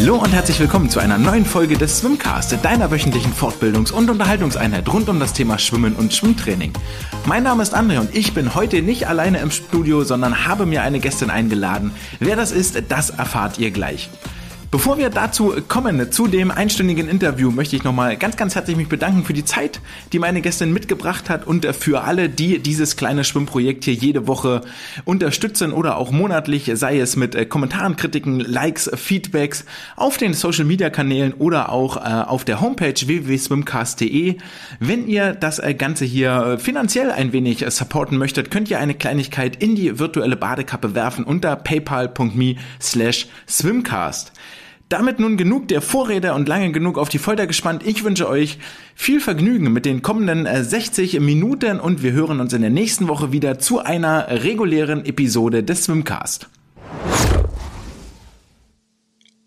Hallo und herzlich willkommen zu einer neuen Folge des Swimcast, deiner wöchentlichen Fortbildungs- und Unterhaltungseinheit rund um das Thema Schwimmen und Schwimmtraining. Mein Name ist André und ich bin heute nicht alleine im Studio, sondern habe mir eine Gästin eingeladen. Wer das ist, das erfahrt ihr gleich. Bevor wir dazu kommen, zu dem einstündigen Interview, möchte ich nochmal ganz, ganz herzlich mich bedanken für die Zeit, die meine Gästin mitgebracht hat und für alle, die dieses kleine Schwimmprojekt hier jede Woche unterstützen oder auch monatlich, sei es mit äh, Kommentaren, Kritiken, Likes, Feedbacks auf den Social Media Kanälen oder auch äh, auf der Homepage www.swimcast.de. Wenn ihr das äh, Ganze hier finanziell ein wenig supporten möchtet, könnt ihr eine Kleinigkeit in die virtuelle Badekappe werfen unter paypal.me slash swimcast. Damit nun genug der Vorrede und lange genug auf die Folter gespannt. Ich wünsche euch viel Vergnügen mit den kommenden 60 äh, Minuten und wir hören uns in der nächsten Woche wieder zu einer regulären Episode des Swimcast.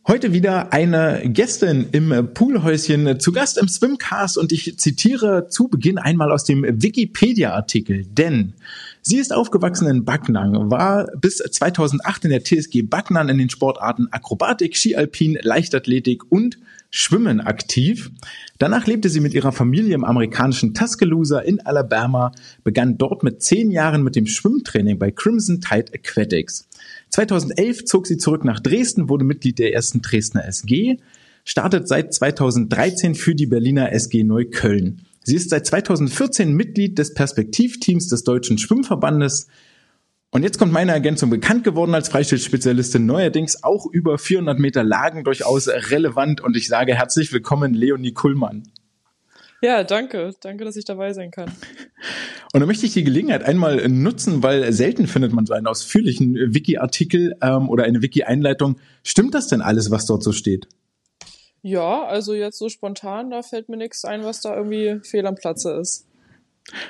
Heute wieder eine Gästin im Poolhäuschen zu Gast im Swimcast und ich zitiere zu Beginn einmal aus dem Wikipedia-Artikel, denn Sie ist aufgewachsen in Backnang, war bis 2008 in der TSG Backnang in den Sportarten Akrobatik, Skialpin, Leichtathletik und Schwimmen aktiv. Danach lebte sie mit ihrer Familie im amerikanischen Tuscaloosa in Alabama, begann dort mit zehn Jahren mit dem Schwimmtraining bei Crimson Tide Aquatics. 2011 zog sie zurück nach Dresden, wurde Mitglied der ersten Dresdner SG, startet seit 2013 für die Berliner SG Neukölln. Sie ist seit 2014 Mitglied des Perspektivteams des Deutschen Schwimmverbandes. Und jetzt kommt meine Ergänzung bekannt geworden als Freistilspezialistin, neuerdings auch über 400 Meter Lagen durchaus relevant. Und ich sage herzlich willkommen, Leonie Kuhlmann. Ja, danke. Danke, dass ich dabei sein kann. Und dann möchte ich die Gelegenheit einmal nutzen, weil selten findet man so einen ausführlichen Wiki-Artikel ähm, oder eine Wiki-Einleitung. Stimmt das denn alles, was dort so steht? Ja, also jetzt so spontan, da fällt mir nichts ein, was da irgendwie fehl am Platze ist.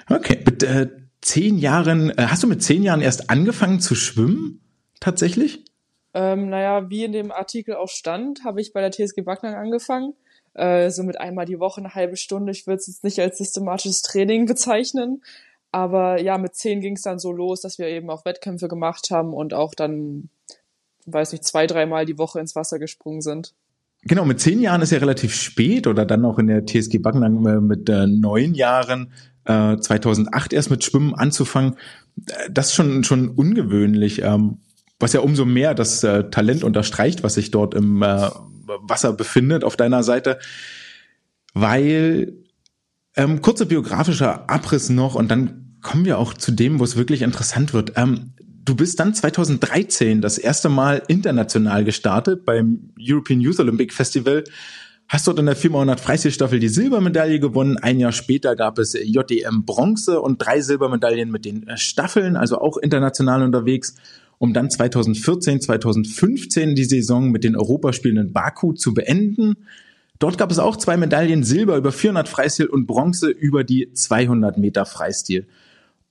Okay, mit äh, zehn Jahren, äh, hast du mit zehn Jahren erst angefangen zu schwimmen? Tatsächlich? Ähm, naja, wie in dem Artikel auch stand, habe ich bei der TSG Backnang angefangen. Äh, so mit einmal die Woche eine halbe Stunde. Ich würde es jetzt nicht als systematisches Training bezeichnen. Aber ja, mit zehn ging es dann so los, dass wir eben auch Wettkämpfe gemacht haben und auch dann, weiß nicht, zwei, dreimal die Woche ins Wasser gesprungen sind. Genau, mit zehn Jahren ist ja relativ spät oder dann auch in der TSG Backnang äh, mit äh, neun Jahren, äh, 2008 erst mit Schwimmen anzufangen. Äh, das ist schon, schon ungewöhnlich, ähm, was ja umso mehr das äh, Talent unterstreicht, was sich dort im äh, Wasser befindet auf deiner Seite. Weil, ähm, kurzer biografischer Abriss noch und dann kommen wir auch zu dem, wo es wirklich interessant wird. Ähm, du bist dann 2013 das erste Mal international gestartet beim European Youth Olympic Festival. Hast dort in der 400 Freistilstaffel die Silbermedaille gewonnen. Ein Jahr später gab es JDM Bronze und drei Silbermedaillen mit den Staffeln, also auch international unterwegs, um dann 2014, 2015 die Saison mit den Europaspielen in Baku zu beenden. Dort gab es auch zwei Medaillen Silber über 400 Freistil und Bronze über die 200 Meter Freistil.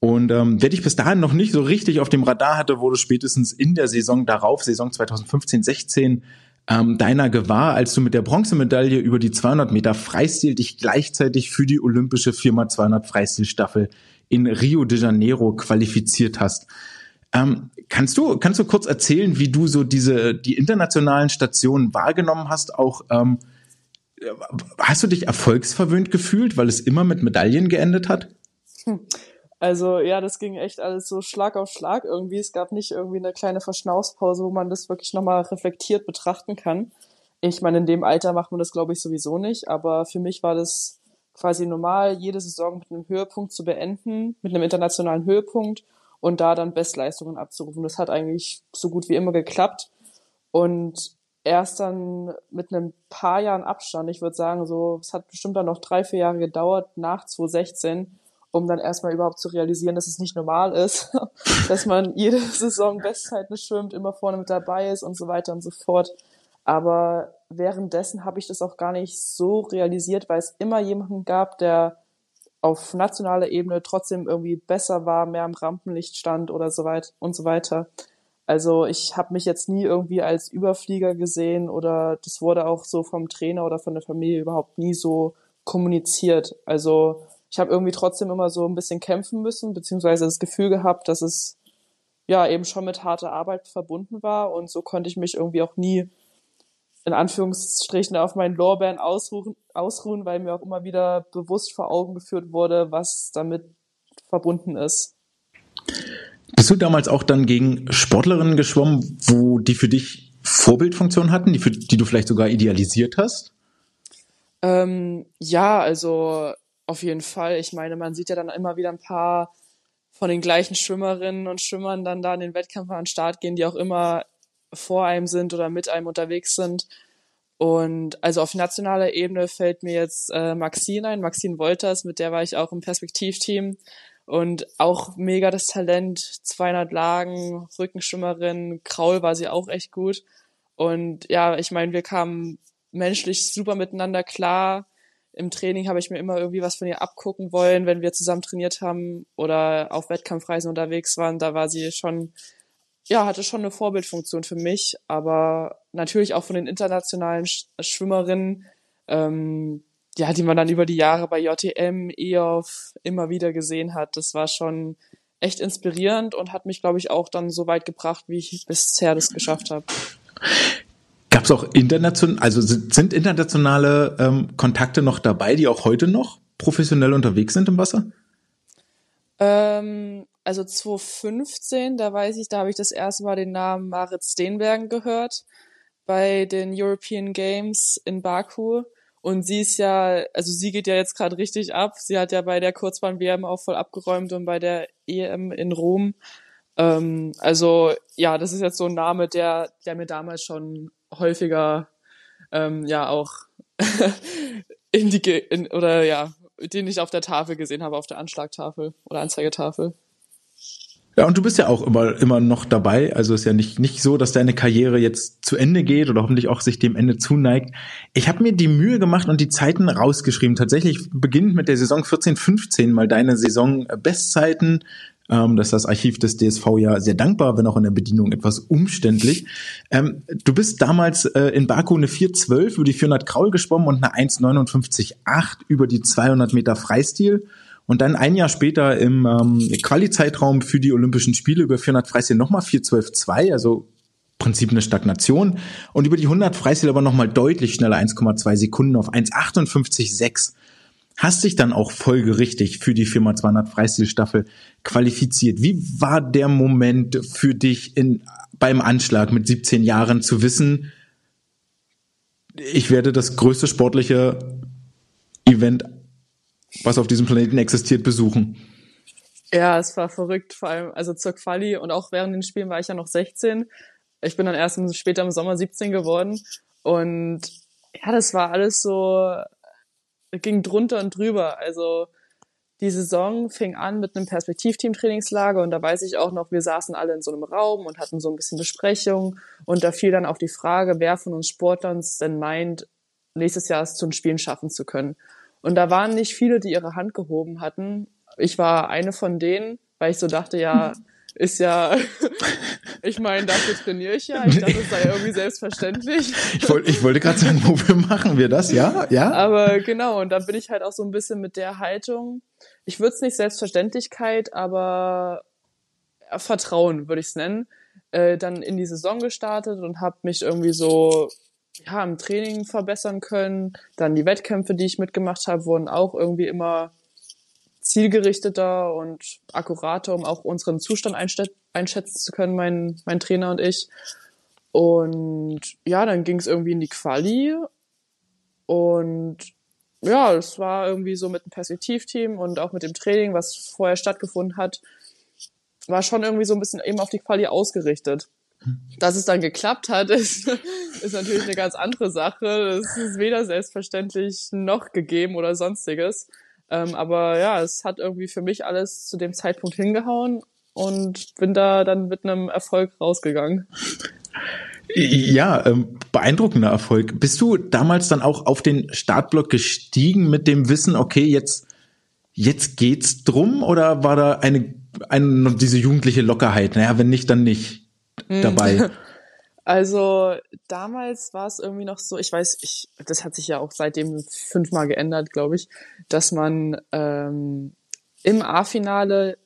Und ähm, wer dich bis dahin noch nicht so richtig auf dem Radar hatte, wurde spätestens in der Saison darauf, Saison 2015-16, ähm, deiner gewahr, als du mit der Bronzemedaille über die 200 Meter Freistil dich gleichzeitig für die olympische 4x200 Freistilstaffel in Rio de Janeiro qualifiziert hast. Ähm, kannst du kannst du kurz erzählen, wie du so diese die internationalen Stationen wahrgenommen hast? Auch ähm, hast du dich erfolgsverwöhnt gefühlt, weil es immer mit Medaillen geendet hat? Hm. Also ja, das ging echt alles so Schlag auf Schlag irgendwie. Es gab nicht irgendwie eine kleine Verschnaufspause, wo man das wirklich nochmal reflektiert betrachten kann. Ich meine, in dem Alter macht man das, glaube ich, sowieso nicht, aber für mich war das quasi normal, jede Saison mit einem Höhepunkt zu beenden, mit einem internationalen Höhepunkt und da dann Bestleistungen abzurufen. Das hat eigentlich so gut wie immer geklappt. Und erst dann mit einem paar Jahren Abstand, ich würde sagen, so, es hat bestimmt dann noch drei, vier Jahre gedauert, nach 2016, um dann erstmal überhaupt zu realisieren, dass es nicht normal ist, dass man jede Saison Bestzeiten schwimmt, immer vorne mit dabei ist und so weiter und so fort. Aber währenddessen habe ich das auch gar nicht so realisiert, weil es immer jemanden gab, der auf nationaler Ebene trotzdem irgendwie besser war, mehr im Rampenlicht stand oder so weiter und so weiter. Also ich habe mich jetzt nie irgendwie als Überflieger gesehen oder das wurde auch so vom Trainer oder von der Familie überhaupt nie so kommuniziert. Also ich habe irgendwie trotzdem immer so ein bisschen kämpfen müssen, beziehungsweise das Gefühl gehabt, dass es ja eben schon mit harter Arbeit verbunden war und so konnte ich mich irgendwie auch nie in Anführungsstrichen auf meinen Lorbeeren ausruhen, ausruhen, weil mir auch immer wieder bewusst vor Augen geführt wurde, was damit verbunden ist. Bist du damals auch dann gegen Sportlerinnen geschwommen, wo die für dich Vorbildfunktion hatten, die, für, die du vielleicht sogar idealisiert hast? Ähm, ja, also auf jeden Fall. Ich meine, man sieht ja dann immer wieder ein paar von den gleichen Schwimmerinnen und Schwimmern dann da in den Wettkampf an den Start gehen, die auch immer vor einem sind oder mit einem unterwegs sind. Und also auf nationaler Ebene fällt mir jetzt äh, Maxine ein, Maxine Wolters, mit der war ich auch im Perspektivteam und auch mega das Talent, 200 Lagen, Rückenschwimmerin, Kraul war sie auch echt gut. Und ja, ich meine, wir kamen menschlich super miteinander klar. Im Training habe ich mir immer irgendwie was von ihr abgucken wollen, wenn wir zusammen trainiert haben oder auf Wettkampfreisen unterwegs waren. Da war sie schon ja, hatte schon eine Vorbildfunktion für mich, aber natürlich auch von den internationalen Sch Schwimmerinnen, ähm, ja, die man dann über die Jahre bei JTM, EOF immer wieder gesehen hat. Das war schon echt inspirierend und hat mich, glaube ich, auch dann so weit gebracht, wie ich bisher das geschafft habe. Gab es auch international, also sind internationale ähm, Kontakte noch dabei, die auch heute noch professionell unterwegs sind im Wasser? Ähm, also 2015, da weiß ich, da habe ich das erste Mal den Namen Marit Steenbergen gehört bei den European Games in Baku. Und sie ist ja, also sie geht ja jetzt gerade richtig ab. Sie hat ja bei der Kurzbahn-WM auch voll abgeräumt und bei der EM in Rom. Ähm, also ja, das ist jetzt so ein Name, der, der mir damals schon häufiger ähm, ja auch in die in, oder ja, den ich auf der Tafel gesehen habe, auf der Anschlagtafel oder Anzeigetafel. Ja, und du bist ja auch immer, immer noch dabei. Also ist ja nicht, nicht so, dass deine Karriere jetzt zu Ende geht oder hoffentlich auch sich dem Ende zuneigt. Ich habe mir die Mühe gemacht und die Zeiten rausgeschrieben. Tatsächlich beginnt mit der Saison 14, 15 mal deine Saison Bestzeiten. Ähm, das ist das Archiv des DSV ja sehr dankbar, wenn auch in der Bedienung etwas umständlich. Ähm, du bist damals äh, in Baku eine 412 über die 400 Kraul geschwommen und eine 1,59,8 über die 200 Meter Freistil. Und dann ein Jahr später im ähm, Quali-Zeitraum für die Olympischen Spiele über 400 Freistil nochmal 412,2, also Prinzip eine Stagnation. Und über die 100 Freistil aber nochmal deutlich schneller, 1,2 Sekunden auf 1,58,6. Hast dich dann auch folgerichtig für die Firma 200 Freistilstaffel qualifiziert. Wie war der Moment für dich in, beim Anschlag mit 17 Jahren zu wissen, ich werde das größte sportliche Event was auf diesem Planeten existiert, besuchen. Ja, es war verrückt, vor allem also zur Quali und auch während den Spielen war ich ja noch 16. Ich bin dann erst später im Sommer 17 geworden und ja, das war alles so, ging drunter und drüber. Also die Saison fing an mit einem Perspektivteam-Trainingslager und da weiß ich auch noch, wir saßen alle in so einem Raum und hatten so ein bisschen Besprechung und da fiel dann auch die Frage, wer von uns Sportlern denn meint, nächstes Jahr es zu den Spielen schaffen zu können. Und da waren nicht viele, die ihre Hand gehoben hatten. Ich war eine von denen, weil ich so dachte, ja, ist ja, ich meine, dafür trainiere ich ja. Ich dachte, es sei irgendwie selbstverständlich. Ich, wollte, ich wollte gerade sagen, wofür machen wir das? Ja, ja. Aber genau, und da bin ich halt auch so ein bisschen mit der Haltung. Ich würde es nicht Selbstverständlichkeit, aber Vertrauen würde ich es nennen. Äh, dann in die Saison gestartet und habe mich irgendwie so ja, im Training verbessern können. Dann die Wettkämpfe, die ich mitgemacht habe, wurden auch irgendwie zielgerichteter und akkurater, um auch unseren Zustand einschätzen zu können, mein, mein Trainer und ich. Und ja, dann ging es irgendwie in die Quali. Und ja, es war irgendwie so mit dem Perspektivteam und auch mit dem Training, was vorher stattgefunden hat, war schon irgendwie so ein bisschen eben auf die Quali ausgerichtet. Dass es dann geklappt hat, ist, ist natürlich eine ganz andere Sache. Das ist weder selbstverständlich noch gegeben oder sonstiges. Ähm, aber ja, es hat irgendwie für mich alles zu dem Zeitpunkt hingehauen und bin da dann mit einem Erfolg rausgegangen. Ja, ähm, beeindruckender Erfolg. Bist du damals dann auch auf den Startblock gestiegen mit dem Wissen, okay, jetzt, jetzt geht's drum oder war da eine, eine diese jugendliche Lockerheit? Naja, wenn nicht, dann nicht. Mhm. dabei? Also damals war es irgendwie noch so, ich weiß, ich, das hat sich ja auch seitdem fünfmal geändert, glaube ich, dass man ähm, im A-Finale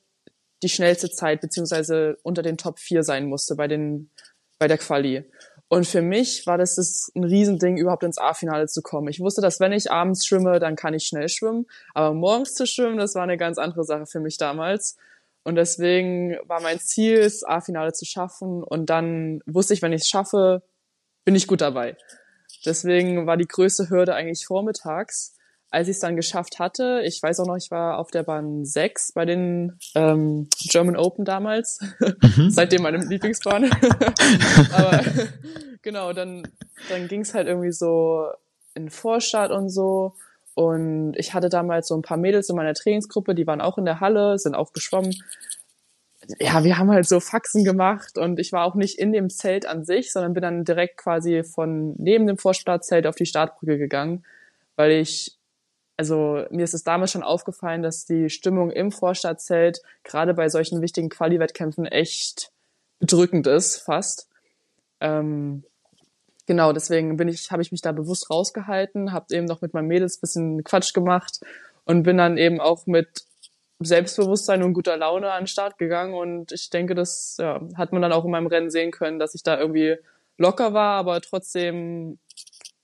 die schnellste Zeit beziehungsweise unter den Top 4 sein musste bei den bei der Quali. Und für mich war das, das ein Riesending, überhaupt ins A-Finale zu kommen. Ich wusste, dass wenn ich abends schwimme, dann kann ich schnell schwimmen. Aber morgens zu schwimmen, das war eine ganz andere Sache für mich damals. Und deswegen war mein Ziel, das A-Finale zu schaffen. Und dann wusste ich, wenn ich es schaffe, bin ich gut dabei. Deswegen war die größte Hürde eigentlich vormittags als ich es dann geschafft hatte, ich weiß auch noch, ich war auf der Bahn 6 bei den ähm, German Open damals, mhm. seitdem meine Lieblingsbahn. Aber genau, dann, dann ging es halt irgendwie so in Vorstadt und so. Und ich hatte damals so ein paar Mädels in meiner Trainingsgruppe, die waren auch in der Halle, sind auch geschwommen. Ja, wir haben halt so Faxen gemacht und ich war auch nicht in dem Zelt an sich, sondern bin dann direkt quasi von neben dem Vorstadtzelt auf die Startbrücke gegangen, weil ich also mir ist es damals schon aufgefallen, dass die Stimmung im Vorstadtzelt gerade bei solchen wichtigen Quali-Wettkämpfen echt bedrückend ist, fast. Ähm, genau, deswegen bin ich, habe ich mich da bewusst rausgehalten, habe eben noch mit meinen Mädels bisschen Quatsch gemacht und bin dann eben auch mit Selbstbewusstsein und guter Laune an den Start gegangen und ich denke, das ja, hat man dann auch in meinem Rennen sehen können, dass ich da irgendwie locker war, aber trotzdem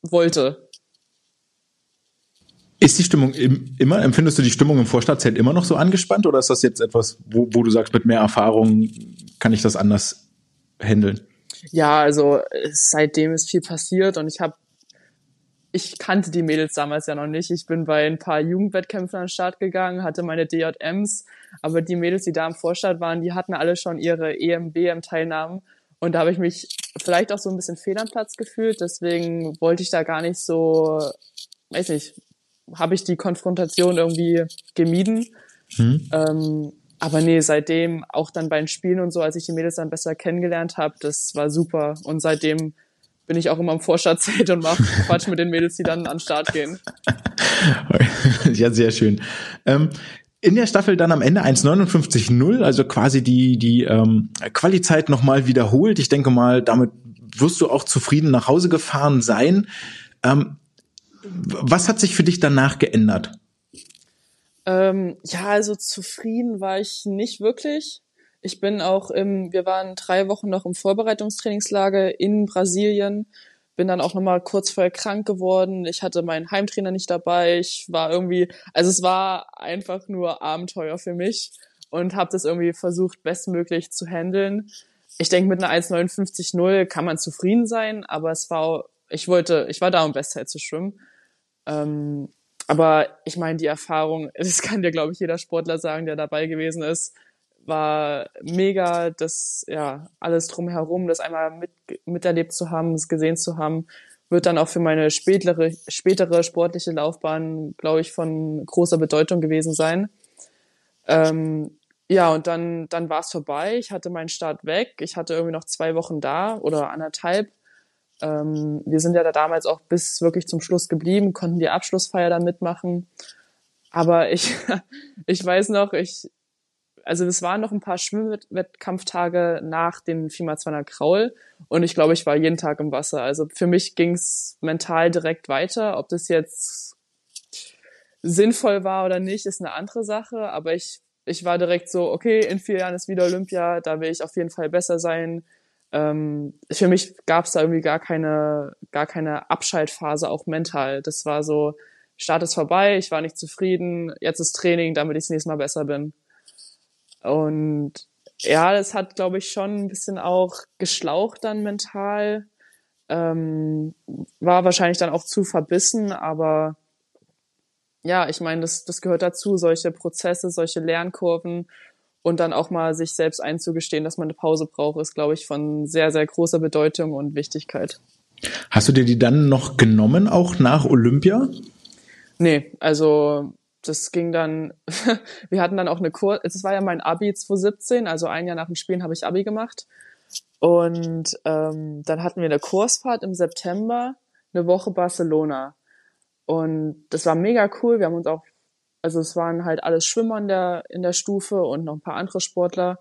wollte. Ist die Stimmung im, immer, empfindest du die Stimmung im Vorstadtzelt immer noch so angespannt oder ist das jetzt etwas, wo, wo du sagst, mit mehr Erfahrung kann ich das anders handeln? Ja, also seitdem ist viel passiert und ich habe, ich kannte die Mädels damals ja noch nicht. Ich bin bei ein paar Jugendwettkämpfen an den Start gegangen, hatte meine DJMs, aber die Mädels, die da im Vorstadt waren, die hatten alle schon ihre EM-BM-Teilnahmen und da habe ich mich vielleicht auch so ein bisschen fehl am Platz gefühlt. Deswegen wollte ich da gar nicht so, weiß nicht, habe ich die Konfrontation irgendwie gemieden. Mhm. Ähm, aber nee, seitdem auch dann bei den Spielen und so, als ich die Mädels dann besser kennengelernt habe, das war super. Und seitdem bin ich auch immer im Vorstadtzelt und mache Quatsch mit den Mädels, die dann an den Start gehen. ja, sehr schön. Ähm, in der Staffel dann am Ende 1,59,0, also quasi die, die ähm, Quali-Zeit nochmal wiederholt. Ich denke mal, damit wirst du auch zufrieden nach Hause gefahren sein. Ähm, was hat sich für dich danach geändert? Ähm, ja, also zufrieden war ich nicht wirklich. Ich bin auch im, wir waren drei Wochen noch im Vorbereitungstrainingslager in Brasilien, bin dann auch nochmal kurz vorher krank geworden. Ich hatte meinen Heimtrainer nicht dabei. Ich war irgendwie, also es war einfach nur Abenteuer für mich und habe das irgendwie versucht, bestmöglich zu handeln. Ich denke, mit einer 1,59,0 kann man zufrieden sein, aber es war, ich wollte, ich war da, um Bestzeit zu schwimmen. Ähm, aber ich meine, die Erfahrung, das kann dir, glaube ich, jeder Sportler sagen, der dabei gewesen ist, war mega, das, ja, alles drumherum, das einmal mit, miterlebt zu haben, es gesehen zu haben, wird dann auch für meine spätere, spätere sportliche Laufbahn, glaube ich, von großer Bedeutung gewesen sein. Ähm, ja, und dann, dann war es vorbei. Ich hatte meinen Start weg. Ich hatte irgendwie noch zwei Wochen da oder anderthalb. Ähm, wir sind ja da damals auch bis wirklich zum Schluss geblieben, konnten die Abschlussfeier da mitmachen. Aber ich, ich weiß noch, ich, also es waren noch ein paar Schwimmwettkampftage nach dem FIMA 200 Kraul und ich glaube, ich war jeden Tag im Wasser. Also für mich ging es mental direkt weiter. Ob das jetzt sinnvoll war oder nicht, ist eine andere Sache. Aber ich, ich war direkt so, okay, in vier Jahren ist wieder Olympia, da will ich auf jeden Fall besser sein ähm, für mich gab es da irgendwie gar keine, gar keine Abschaltphase, auch mental. Das war so, Start ist vorbei, ich war nicht zufrieden, jetzt ist Training, damit ich das nächste Mal besser bin. Und ja, das hat, glaube ich, schon ein bisschen auch geschlaucht dann mental. Ähm, war wahrscheinlich dann auch zu verbissen, aber ja, ich meine, das, das gehört dazu, solche Prozesse, solche Lernkurven und dann auch mal sich selbst einzugestehen, dass man eine Pause braucht, ist, glaube ich, von sehr, sehr großer Bedeutung und Wichtigkeit. Hast du dir die dann noch genommen, auch nach Olympia? Nee, also das ging dann, wir hatten dann auch eine Kurs, es war ja mein Abi 2017, also ein Jahr nach dem Spielen habe ich Abi gemacht. Und ähm, dann hatten wir eine Kursfahrt im September, eine Woche Barcelona. Und das war mega cool. Wir haben uns auch also es waren halt alles Schwimmer in der, in der Stufe und noch ein paar andere Sportler.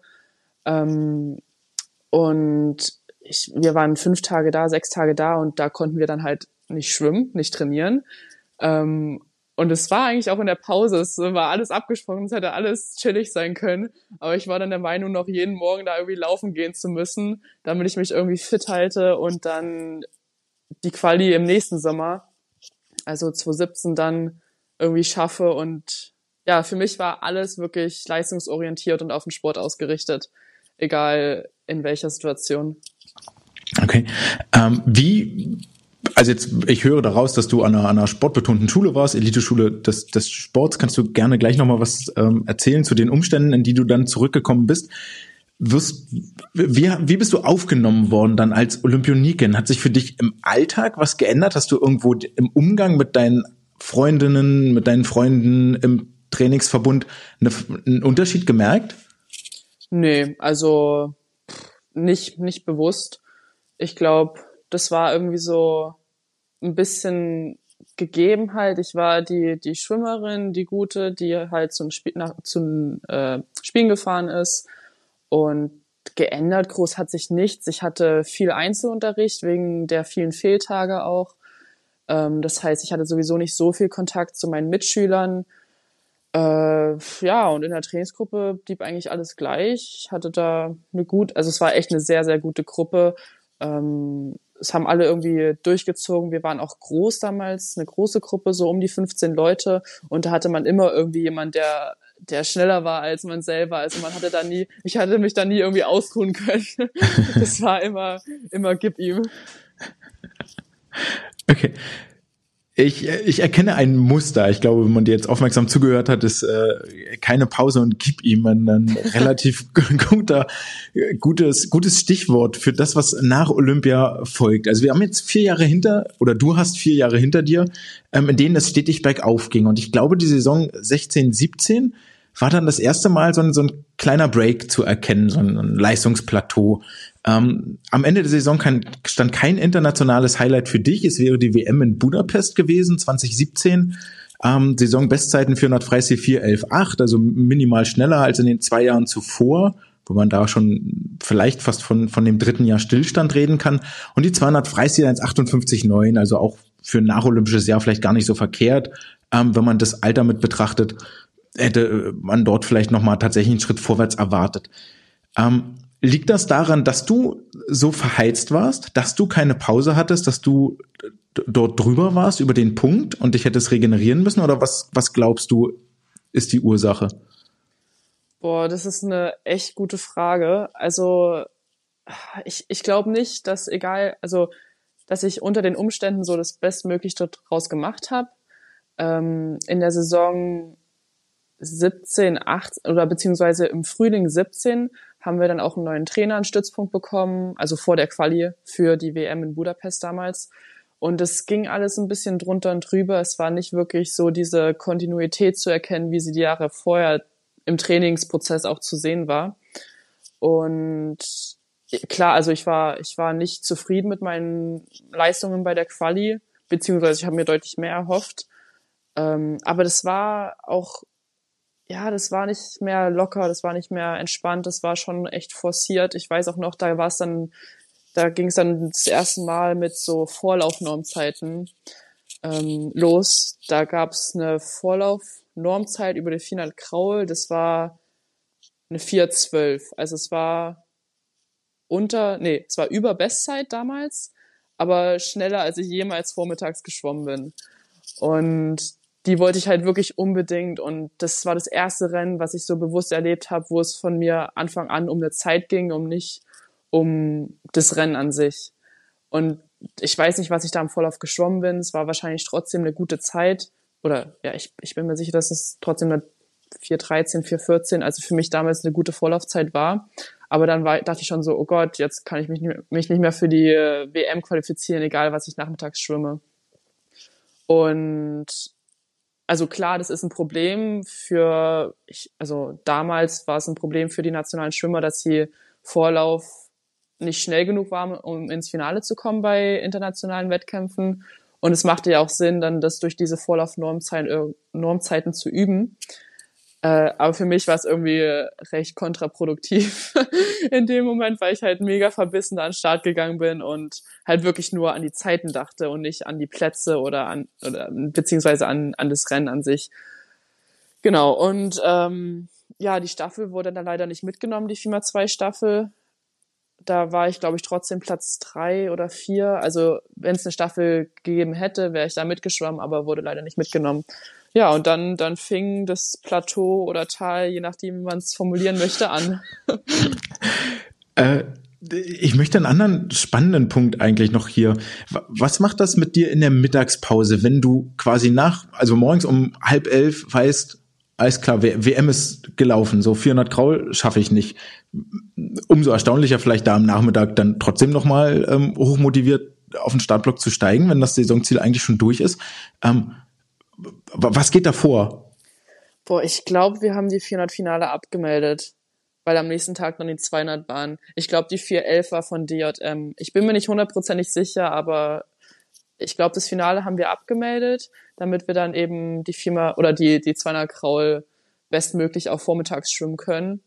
Ähm, und ich, wir waren fünf Tage da, sechs Tage da und da konnten wir dann halt nicht schwimmen, nicht trainieren. Ähm, Und es war eigentlich auch in der Pause, es war alles abgesprochen, es hätte alles chillig sein können. Aber ich war dann der Meinung, noch jeden Morgen da irgendwie laufen gehen zu müssen, damit ich mich irgendwie fit halte und dann die Quali im nächsten Sommer, also 2017 dann irgendwie schaffe. Und ja, für mich war alles wirklich leistungsorientiert und auf den Sport ausgerichtet, egal in welcher Situation. Okay. Ähm, wie also jetzt, ich höre daraus, dass du an einer, einer sportbetonten Schule warst, Eliteschule des, des Sports. Kannst du gerne gleich nochmal was ähm, erzählen zu den Umständen, in die du dann zurückgekommen bist? Wirst, wie, wie bist du aufgenommen worden dann als Olympionikin? Hat sich für dich im Alltag was geändert? Hast du irgendwo im Umgang mit deinen Freundinnen, mit deinen Freunden im Trainingsverbund eine, einen Unterschied gemerkt? Nee, also nicht, nicht bewusst. Ich glaube, das war irgendwie so ein bisschen gegeben halt. Ich war die, die Schwimmerin, die gute, die halt zum, Spiel, nach, zum äh, Spielen gefahren ist. Und geändert groß hat sich nichts. Ich hatte viel Einzelunterricht wegen der vielen Fehltage auch. Ähm, das heißt, ich hatte sowieso nicht so viel Kontakt zu meinen Mitschülern. Äh, ja, und in der Trainingsgruppe blieb eigentlich alles gleich. Ich hatte da eine gut, also es war echt eine sehr, sehr gute Gruppe. Ähm, es haben alle irgendwie durchgezogen. Wir waren auch groß damals, eine große Gruppe, so um die 15 Leute. Und da hatte man immer irgendwie jemand, der der schneller war als man selber. Also man hatte da nie, ich hatte mich da nie irgendwie ausruhen können. Das war immer, immer gib ihm. Okay. Ich, ich erkenne ein Muster. Ich glaube, wenn man dir jetzt aufmerksam zugehört hat, ist äh, keine Pause und gib ihm ein, ein relativ guter, gutes, gutes Stichwort für das, was nach Olympia folgt. Also wir haben jetzt vier Jahre hinter, oder du hast vier Jahre hinter dir, ähm, in denen es stetig bergauf ging. Und ich glaube, die Saison 16, 17 war dann das erste Mal so ein, so ein kleiner Break zu erkennen, so ein, ein Leistungsplateau. Ähm, am Ende der Saison kann, stand kein internationales Highlight für dich. Es wäre die WM in Budapest gewesen, 2017. Ähm, Saisonbestzeiten 400 Freistil 411,8, also minimal schneller als in den zwei Jahren zuvor, wo man da schon vielleicht fast von, von dem dritten Jahr Stillstand reden kann. Und die 200 Freistil 1,58,9, also auch für ein nacholympisches Jahr vielleicht gar nicht so verkehrt, ähm, wenn man das Alter mit betrachtet hätte man dort vielleicht noch mal tatsächlich einen Schritt vorwärts erwartet. Ähm, liegt das daran, dass du so verheizt warst, dass du keine Pause hattest, dass du dort drüber warst über den Punkt und dich hättest regenerieren müssen? Oder was, was glaubst du, ist die Ursache? Boah, das ist eine echt gute Frage. Also ich, ich glaube nicht, dass egal, also dass ich unter den Umständen so das Bestmögliche daraus gemacht habe. Ähm, in der Saison 17, 18 oder beziehungsweise im Frühling 17 haben wir dann auch einen neuen Trainer, einen Stützpunkt bekommen, also vor der Quali für die WM in Budapest damals. Und es ging alles ein bisschen drunter und drüber. Es war nicht wirklich so diese Kontinuität zu erkennen, wie sie die Jahre vorher im Trainingsprozess auch zu sehen war. Und klar, also ich war, ich war nicht zufrieden mit meinen Leistungen bei der Quali, beziehungsweise ich habe mir deutlich mehr erhofft. Ähm, aber das war auch ja, das war nicht mehr locker, das war nicht mehr entspannt, das war schon echt forciert. Ich weiß auch noch, da war es dann, da ging es dann das erste Mal mit so Vorlaufnormzeiten ähm, los. Da gab es eine Vorlaufnormzeit über die 400 Kraul, das war eine 412. Also es war unter, nee, es war über Bestzeit damals, aber schneller, als ich jemals vormittags geschwommen bin. Und die wollte ich halt wirklich unbedingt. Und das war das erste Rennen, was ich so bewusst erlebt habe, wo es von mir Anfang an um eine Zeit ging, um nicht um das Rennen an sich. Und ich weiß nicht, was ich da im Vorlauf geschwommen bin. Es war wahrscheinlich trotzdem eine gute Zeit. Oder ja, ich, ich bin mir sicher, dass es trotzdem eine 4.13, 4.14, also für mich damals eine gute Vorlaufzeit war. Aber dann war, dachte ich schon so, oh Gott, jetzt kann ich mich, mich nicht mehr für die äh, WM qualifizieren, egal was ich nachmittags schwimme. Und also klar, das ist ein Problem für, ich, also damals war es ein Problem für die nationalen Schwimmer, dass sie Vorlauf nicht schnell genug waren, um ins Finale zu kommen bei internationalen Wettkämpfen. Und es machte ja auch Sinn, dann das durch diese Vorlauf-Normzeiten Normzeiten zu üben. Äh, aber für mich war es irgendwie recht kontraproduktiv in dem Moment, weil ich halt mega verbissen an den Start gegangen bin und halt wirklich nur an die Zeiten dachte und nicht an die Plätze oder an oder beziehungsweise an, an das Rennen an sich. Genau, und ähm, ja, die Staffel wurde dann leider nicht mitgenommen, die FIMA 2 Staffel. Da war ich, glaube ich, trotzdem Platz drei oder vier. Also wenn es eine Staffel gegeben hätte, wäre ich da mitgeschwommen, aber wurde leider nicht mitgenommen. Ja, und dann, dann fing das Plateau oder Tal, je nachdem, wie man es formulieren möchte, an. äh, ich möchte einen anderen spannenden Punkt eigentlich noch hier. Was macht das mit dir in der Mittagspause, wenn du quasi nach, also morgens um halb elf weißt, alles klar, WM ist gelaufen, so 400 Kraul schaffe ich nicht. Umso erstaunlicher vielleicht da am Nachmittag dann trotzdem nochmal ähm, hochmotiviert auf den Startblock zu steigen, wenn das Saisonziel eigentlich schon durch ist. Ähm, was geht da vor? Boah, ich glaube, wir haben die 400 Finale abgemeldet, weil am nächsten Tag dann die 200 waren. Ich glaube, die 411 war von DJM. Ich bin mir nicht hundertprozentig sicher, aber ich glaube, das Finale haben wir abgemeldet, damit wir dann eben die viermal oder die, die 200 Kraul bestmöglich auch vormittags schwimmen können.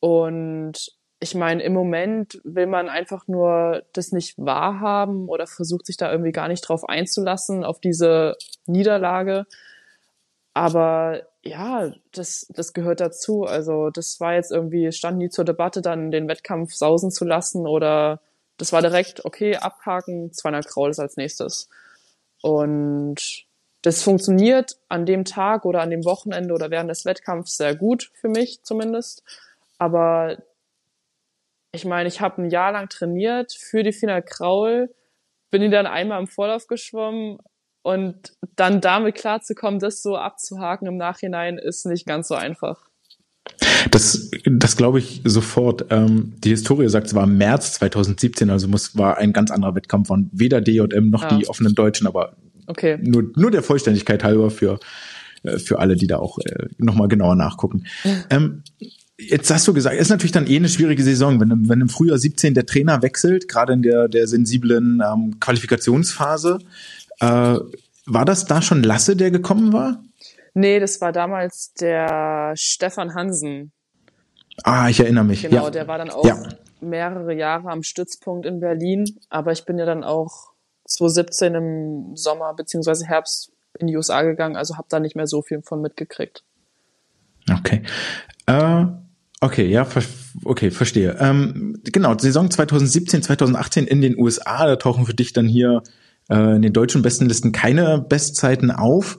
Und ich meine, im Moment will man einfach nur das nicht wahrhaben oder versucht sich da irgendwie gar nicht drauf einzulassen, auf diese Niederlage. Aber ja, das, das gehört dazu. Also das war jetzt irgendwie, stand nie zur Debatte, dann den Wettkampf sausen zu lassen oder das war direkt, okay, abhaken, 200 Kraul als nächstes. Und das funktioniert an dem Tag oder an dem Wochenende oder während des Wettkampfs sehr gut für mich zumindest. Aber ich meine, ich habe ein Jahr lang trainiert für die Final Kraul, bin die dann einmal im Vorlauf geschwommen und dann damit klarzukommen, das so abzuhaken im Nachhinein, ist nicht ganz so einfach. Das, das glaube ich sofort. Ähm, die Historie sagt, es war März 2017, also muss, war ein ganz anderer Wettkampf, waren weder DJM noch ja. die offenen Deutschen, aber okay. nur, nur der Vollständigkeit halber für, äh, für alle, die da auch äh, nochmal genauer nachgucken. ähm, Jetzt hast du gesagt, ist natürlich dann eh eine schwierige Saison, wenn, wenn im Frühjahr 17 der Trainer wechselt, gerade in der, der sensiblen ähm, Qualifikationsphase. Äh, war das da schon Lasse, der gekommen war? Nee, das war damals der Stefan Hansen. Ah, ich erinnere mich. Genau, ja. der war dann auch ja. mehrere Jahre am Stützpunkt in Berlin, aber ich bin ja dann auch 2017 im Sommer beziehungsweise Herbst in die USA gegangen, also habe da nicht mehr so viel von mitgekriegt. Okay. Äh, Okay, ja, ver okay, verstehe. Ähm, genau, Saison 2017, 2018 in den USA, da tauchen für dich dann hier äh, in den deutschen Bestenlisten keine Bestzeiten auf.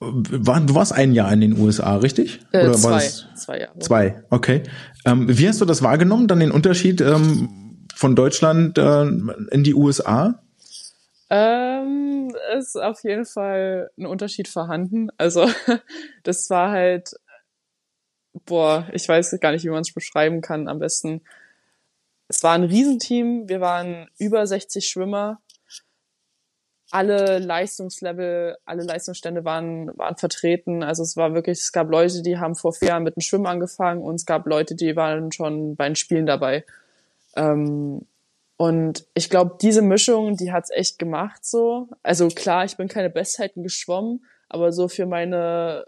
War, du warst ein Jahr in den USA, richtig? Äh, Oder zwei, zwei Jahre. Zwei, okay. Ähm, wie hast du das wahrgenommen, dann den Unterschied ähm, von Deutschland äh, in die USA? Ähm, ist auf jeden Fall ein Unterschied vorhanden. Also das war halt boah, ich weiß gar nicht, wie man es beschreiben kann am besten. Es war ein Riesenteam, wir waren über 60 Schwimmer. Alle Leistungslevel, alle Leistungsstände waren, waren vertreten. Also es war wirklich, es gab Leute, die haben vor vier Jahren mit dem Schwimmen angefangen und es gab Leute, die waren schon bei den Spielen dabei. Ähm, und ich glaube, diese Mischung, die hat's echt gemacht so. Also klar, ich bin keine Bestzeiten geschwommen, aber so für meine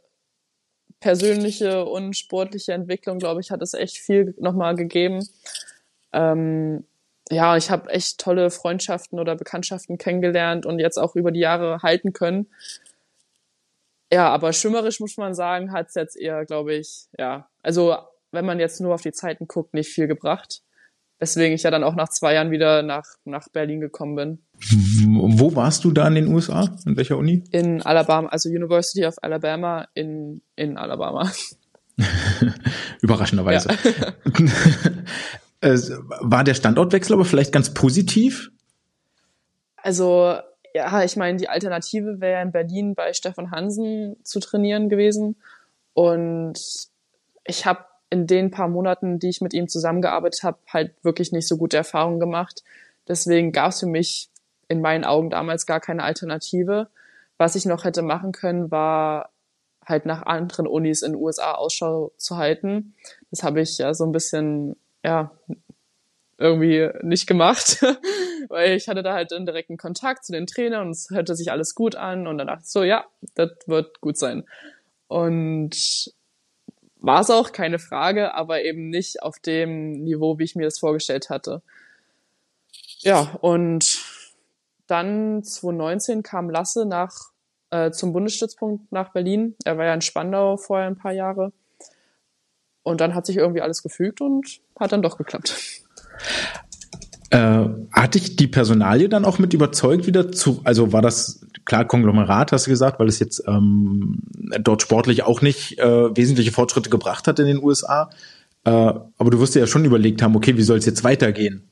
persönliche und sportliche Entwicklung, glaube ich, hat es echt viel nochmal gegeben. Ähm, ja, ich habe echt tolle Freundschaften oder Bekanntschaften kennengelernt und jetzt auch über die Jahre halten können. Ja, aber schwimmerisch muss man sagen, hat es jetzt eher, glaube ich, ja, also wenn man jetzt nur auf die Zeiten guckt, nicht viel gebracht. Weswegen ich ja dann auch nach zwei Jahren wieder nach, nach Berlin gekommen bin. Wo warst du da in den USA? In welcher Uni? In Alabama, also University of Alabama in, in Alabama. Überraschenderweise. War der Standortwechsel aber vielleicht ganz positiv? Also, ja, ich meine, die Alternative wäre in Berlin bei Stefan Hansen zu trainieren gewesen. Und ich habe in den paar Monaten, die ich mit ihm zusammengearbeitet habe, halt wirklich nicht so gute Erfahrungen gemacht. Deswegen gab es für mich in meinen Augen damals gar keine Alternative. Was ich noch hätte machen können, war halt nach anderen Unis in den USA Ausschau zu halten. Das habe ich ja so ein bisschen, ja, irgendwie nicht gemacht, weil ich hatte da halt einen direkten Kontakt zu den Trainern und es hörte sich alles gut an und dann dachte ich so, ja, das wird gut sein. Und war es auch, keine Frage, aber eben nicht auf dem Niveau, wie ich mir das vorgestellt hatte. Ja, und dann 2019 kam Lasse nach äh, zum Bundesstützpunkt nach Berlin. Er war ja in Spandau vorher ein paar Jahre. Und dann hat sich irgendwie alles gefügt und hat dann doch geklappt. Äh, hat dich die Personalie dann auch mit überzeugt wieder zu, also war das klar Konglomerat, hast du gesagt, weil es jetzt ähm, dort sportlich auch nicht äh, wesentliche Fortschritte gebracht hat in den USA. Äh, aber du wirst dir ja schon überlegt haben, okay, wie soll es jetzt weitergehen?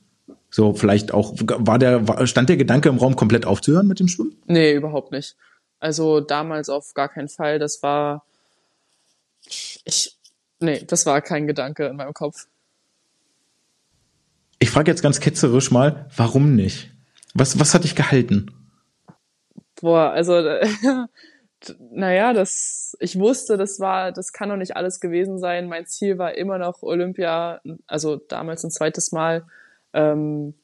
So, vielleicht auch, war der, stand der Gedanke im Raum, komplett aufzuhören mit dem Schwimmen? Nee, überhaupt nicht. Also damals auf gar keinen Fall. Das war, ich, nee, das war kein Gedanke in meinem Kopf. Ich frage jetzt ganz ketzerisch mal, warum nicht? Was, was hat dich gehalten? Boah, also, naja, das, ich wusste, das war, das kann doch nicht alles gewesen sein. Mein Ziel war immer noch Olympia, also damals ein zweites Mal. Ähm,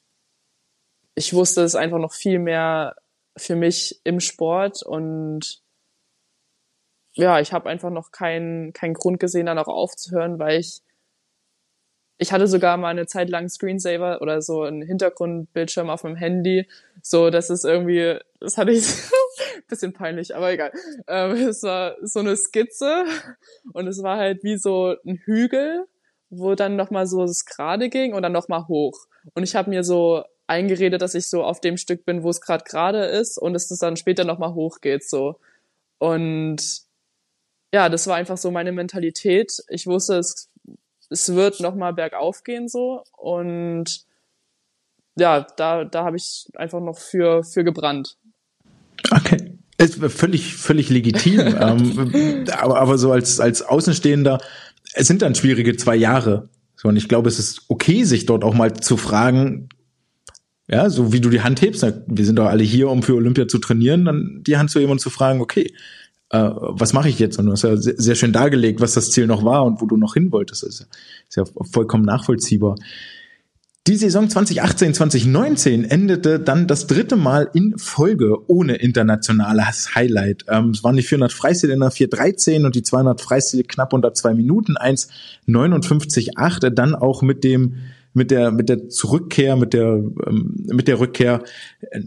ich wusste es einfach noch viel mehr für mich im Sport und ja, ich habe einfach noch keinen keinen Grund gesehen, dann auch aufzuhören, weil ich ich hatte sogar mal eine Zeit lang Screensaver oder so einen Hintergrundbildschirm auf meinem Handy. So, das ist irgendwie, das hatte ich bisschen peinlich, aber egal. Ähm, es war so eine Skizze und es war halt wie so ein Hügel, wo dann nochmal so das gerade ging und dann nochmal hoch. Und ich habe mir so eingeredet, dass ich so auf dem Stück bin, wo es gerade gerade ist und es dann später nochmal hochgeht so. Und ja, das war einfach so meine Mentalität. Ich wusste, es es wird nochmal bergauf gehen so und ja, da, da habe ich einfach noch für, für gebrannt. Okay. Ist völlig, völlig legitim. ähm, aber, aber so als, als Außenstehender, es sind dann schwierige zwei Jahre. So, und ich glaube, es ist okay, sich dort auch mal zu fragen, ja, so wie du die Hand hebst, wir sind doch alle hier, um für Olympia zu trainieren, dann die Hand zu heben und zu fragen, okay, äh, was mache ich jetzt? Und du hast ja sehr, sehr, schön dargelegt, was das Ziel noch war und wo du noch hin wolltest. Das ist, ist ja vollkommen nachvollziehbar. Die Saison 2018, 2019 endete dann das dritte Mal in Folge ohne internationales Highlight. Ähm, es waren die 400 Freistil in der 413 und die 200 Freistil knapp unter zwei Minuten, 1,59,8. Dann auch mit dem mit der mit der Zurückkehr, mit der ähm, mit der Rückkehr